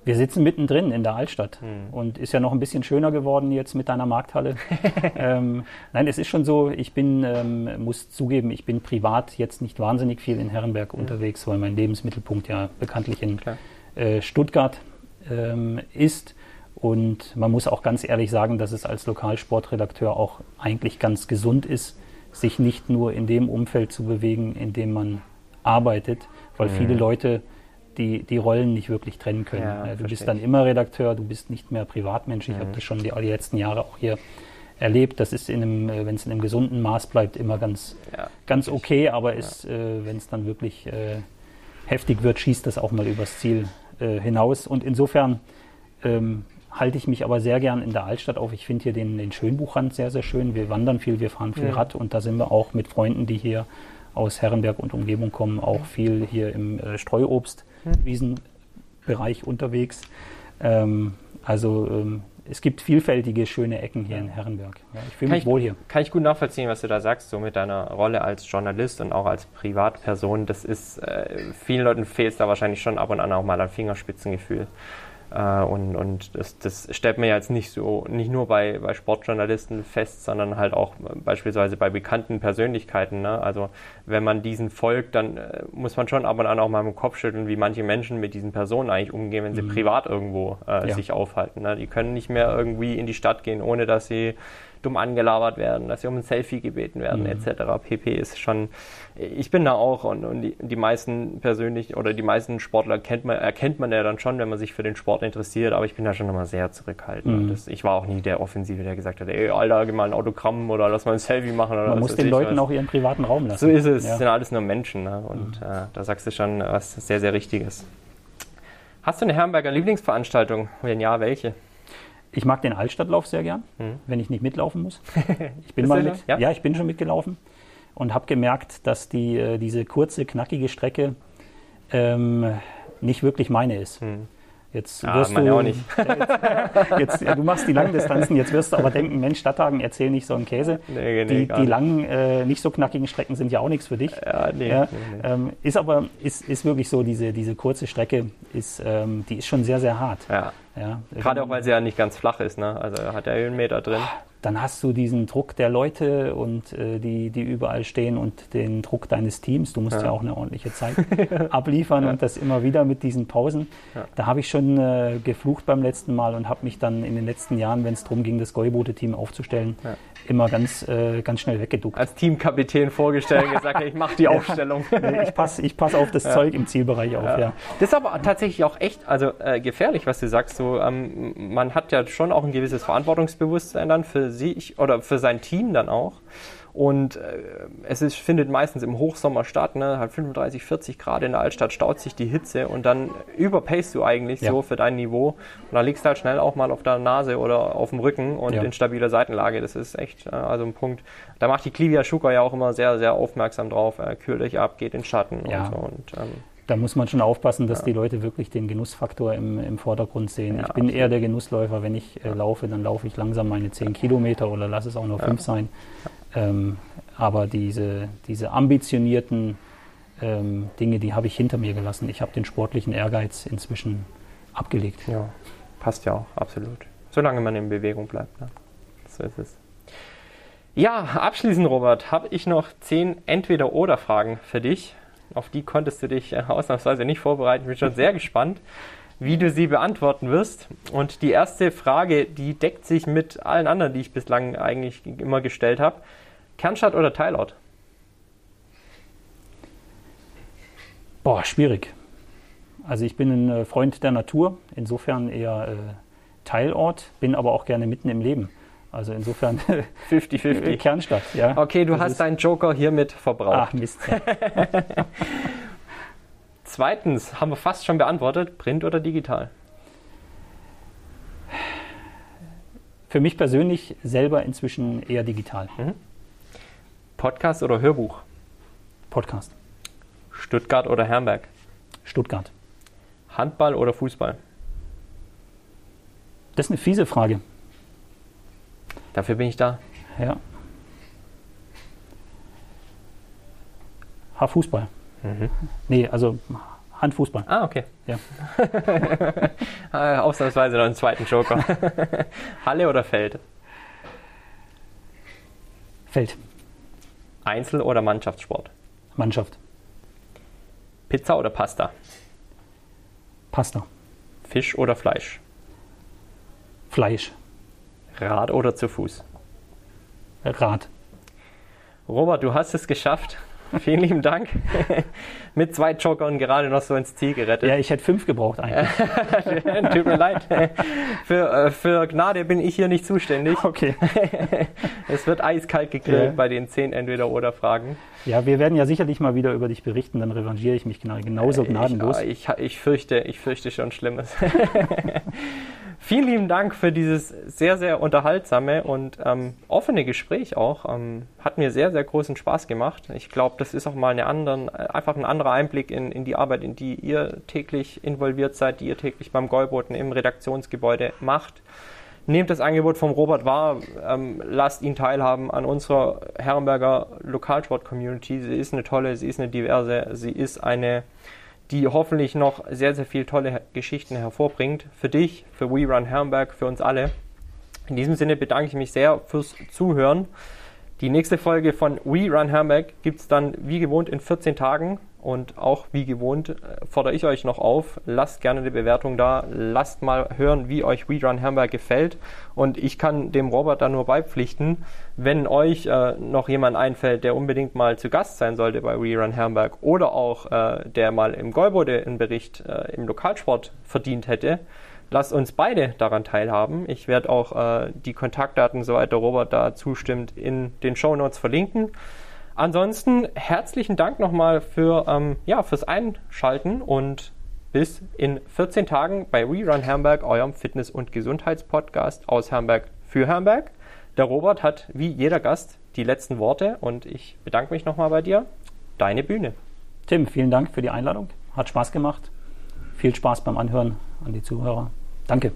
Wir sitzen mittendrin in der Altstadt hm. und ist ja noch ein bisschen schöner geworden jetzt mit deiner Markthalle. ähm, nein, es ist schon so, ich bin, ähm, muss zugeben, ich bin privat jetzt nicht wahnsinnig viel in Herrenberg hm. unterwegs, weil mein Lebensmittelpunkt ja bekanntlich in äh, Stuttgart ähm, ist. Und man muss auch ganz ehrlich sagen, dass es als Lokalsportredakteur auch eigentlich ganz gesund ist, sich nicht nur in dem Umfeld zu bewegen, in dem man arbeitet, weil mhm. viele Leute die, die Rollen nicht wirklich trennen können. Ja, du bist dann immer Redakteur, du bist nicht mehr Privatmensch. Ich mhm. habe das schon die, die letzten Jahre auch hier erlebt. Das ist äh, wenn es in einem gesunden Maß bleibt, immer ganz, ja, ganz okay, aber ja. äh, wenn es dann wirklich äh, heftig wird, schießt das auch mal übers Ziel äh, hinaus. Und insofern ähm, halte ich mich aber sehr gern in der Altstadt auf. Ich finde hier den, den Schönbuchrand sehr, sehr schön. Wir wandern viel, wir fahren viel Rad und da sind wir auch mit Freunden, die hier aus Herrenberg und Umgebung kommen, auch viel hier im äh, Streuobst Wiesenbereich unterwegs. Ähm, also ähm, es gibt vielfältige, schöne Ecken hier in Herrenberg. Ja, ich fühle mich ich, wohl hier. Kann ich gut nachvollziehen, was du da sagst, so mit deiner Rolle als Journalist und auch als Privatperson. Das ist, äh, vielen Leuten fehlt es da wahrscheinlich schon ab und an auch mal ein Fingerspitzengefühl. Äh, und und das, das stellt man ja jetzt nicht so, nicht nur bei, bei Sportjournalisten fest, sondern halt auch beispielsweise bei bekannten Persönlichkeiten. Ne? Also wenn man diesen folgt, dann äh, muss man schon ab und an auch mal im Kopf schütteln, wie manche Menschen mit diesen Personen eigentlich umgehen, wenn sie mhm. privat irgendwo äh, ja. sich aufhalten. Ne? Die können nicht mehr irgendwie in die Stadt gehen, ohne dass sie dumm angelabert werden, dass sie um ein Selfie gebeten werden, mhm. etc. pp. ist schon, ich bin da auch und, und die, die, meisten persönlich oder die meisten Sportler kennt man, erkennt man ja dann schon, wenn man sich für den Sport interessiert, aber ich bin da schon nochmal sehr zurückhaltend. Mhm. Das, ich war auch nie der Offensive, der gesagt hat, ey, Alter, geh mal ein Autogramm oder lass mal ein Selfie machen. Oder man muss den Leuten was. auch ihren privaten Raum lassen. So ist es, ja. sind alles nur Menschen ne? und mhm. äh, da sagst du schon was sehr, sehr Richtiges. Hast du eine Herrenberger Lieblingsveranstaltung? Wenn ja, welche? Ich mag den Altstadtlauf sehr gern, mhm. wenn ich nicht mitlaufen muss. Ich bin mal mit, ja? ja? ich bin schon mitgelaufen und habe gemerkt, dass die, äh, diese kurze, knackige Strecke ähm, nicht wirklich meine ist. Mhm. Jetzt ja, wirst du, auch nicht. Jetzt, jetzt, du machst die langen Distanzen, jetzt wirst du aber denken, Mensch, Stadthagen, erzähl nicht so einen Käse. Nee, nee, die, die langen, äh, nicht so knackigen Strecken sind ja auch nichts für dich. Ja, nee, ja, ähm, ist aber ist, ist wirklich so, diese, diese kurze Strecke, ist, ähm, die ist schon sehr, sehr hart. Ja. Ja, Gerade auch, weil sie ja nicht ganz flach ist, ne? Also hat er einen Meter drin. Dann hast du diesen Druck der Leute und äh, die, die überall stehen und den Druck deines Teams. Du musst ja, ja auch eine ordentliche Zeit abliefern ja. und das immer wieder mit diesen Pausen. Ja. Da habe ich schon äh, geflucht beim letzten Mal und habe mich dann in den letzten Jahren, wenn es darum ging, das Gäubote-Team aufzustellen, immer ganz, äh, ganz schnell weggeduckt. Als Teamkapitän vorgestellt und gesagt, ich mache die Aufstellung. ich passe ich pass auf das Zeug im Zielbereich auf, ja. Das ist aber tatsächlich auch echt also, äh, gefährlich, was du sagst. So, ähm, man hat ja schon auch ein gewisses Verantwortungsbewusstsein dann für sich oder für sein Team dann auch. Und äh, es ist, findet meistens im Hochsommer statt, ne? hat 35, 40 Grad in der Altstadt, staut sich die Hitze und dann überpaced du eigentlich ja. so für dein Niveau. Und dann liegst du halt schnell auch mal auf der Nase oder auf dem Rücken und ja. in stabiler Seitenlage. Das ist echt äh, also ein Punkt. Da macht die Clivia Schuka ja auch immer sehr, sehr aufmerksam drauf. Äh, kühlt euch ab, geht in Schatten ja. und so. Und, ähm, da muss man schon aufpassen, dass ja. die Leute wirklich den Genussfaktor im, im Vordergrund sehen. Ja, ich bin absolut. eher der Genussläufer. Wenn ich äh, laufe, dann laufe ich langsam meine 10 Kilometer oder lass es auch nur 5 sein. Ähm, aber diese, diese ambitionierten ähm, Dinge, die habe ich hinter mir gelassen. Ich habe den sportlichen Ehrgeiz inzwischen abgelegt. Ja, passt ja auch, absolut. Solange man in Bewegung bleibt. Ne? So ist es. Ja, abschließend, Robert, habe ich noch zehn Entweder-Oder-Fragen für dich. Auf die konntest du dich äh, ausnahmsweise nicht vorbereiten. Ich bin schon sehr gespannt, wie du sie beantworten wirst. Und die erste Frage, die deckt sich mit allen anderen, die ich bislang eigentlich immer gestellt habe. Kernstadt oder Teilort? Boah, schwierig. Also ich bin ein äh, Freund der Natur, insofern eher äh, Teilort, bin aber auch gerne mitten im Leben. Also insofern 50-50. Kernstadt, ja. Okay, du das hast deinen Joker hiermit verbraucht. Ach, Mist. Zweitens haben wir fast schon beantwortet, Print oder digital? Für mich persönlich selber inzwischen eher digital. Mhm. Podcast oder Hörbuch? Podcast. Stuttgart oder Herrenberg? Stuttgart. Handball oder Fußball? Das ist eine fiese Frage. Dafür bin ich da. Ja. Fußball. Mhm. Nee, also Handfußball. Ah, okay. Ja. Ah, ausnahmsweise noch einen zweiten Joker. Halle oder Feld? Feld. Einzel- oder Mannschaftssport? Mannschaft. Pizza oder Pasta? Pasta. Fisch oder Fleisch? Fleisch. Rad oder zu Fuß? Rad. Robert, du hast es geschafft. Vielen lieben Dank. Mit zwei Jokern gerade noch so ins Ziel gerettet. Ja, ich hätte fünf gebraucht eigentlich. Tut mir leid. Für, äh, für Gnade bin ich hier nicht zuständig. Okay. Es wird eiskalt gegrillt ja. bei den zehn Entweder-Oder-Fragen. Ja, wir werden ja sicherlich mal wieder über dich berichten, dann revanchiere ich mich genauso gnadenlos. Ich, ich, ich, fürchte, ich fürchte schon Schlimmes. Vielen lieben Dank für dieses sehr, sehr unterhaltsame und ähm, offene Gespräch auch. Ähm, hat mir sehr, sehr großen Spaß gemacht. Ich glaube, das ist auch mal eine anderen, äh, einfach ein anderer Einblick in, in die Arbeit, in die ihr täglich involviert seid, die ihr täglich beim Gäuboten im Redaktionsgebäude macht. nehmt das Angebot vom Robert wahr, ähm, lasst ihn teilhaben an unserer Herrenberger Lokalsport-Community. Sie ist eine tolle, sie ist eine diverse, sie ist eine, die hoffentlich noch sehr, sehr viele tolle Geschichten hervorbringt. Für dich, für We Run Herrenberg, für uns alle. In diesem Sinne bedanke ich mich sehr fürs Zuhören. Die nächste Folge von We Run Herrenberg gibt es dann wie gewohnt in 14 Tagen. Und auch wie gewohnt äh, fordere ich euch noch auf, lasst gerne eine Bewertung da, lasst mal hören, wie euch We Run Hamburg gefällt. Und ich kann dem Robert da nur beipflichten, wenn euch äh, noch jemand einfällt, der unbedingt mal zu Gast sein sollte bei We Run Hamburg oder auch äh, der mal im Golbode einen Bericht äh, im Lokalsport verdient hätte, lasst uns beide daran teilhaben. Ich werde auch äh, die Kontaktdaten, soweit der Robert da zustimmt, in den Show Notes verlinken. Ansonsten herzlichen Dank nochmal für, ähm, ja, fürs Einschalten und bis in 14 Tagen bei Rerun Hamburg, eurem Fitness- und Gesundheitspodcast aus Hamburg für Hamburg. Der Robert hat wie jeder Gast die letzten Worte und ich bedanke mich nochmal bei dir. Deine Bühne. Tim, vielen Dank für die Einladung. Hat Spaß gemacht. Viel Spaß beim Anhören an die Zuhörer. Danke.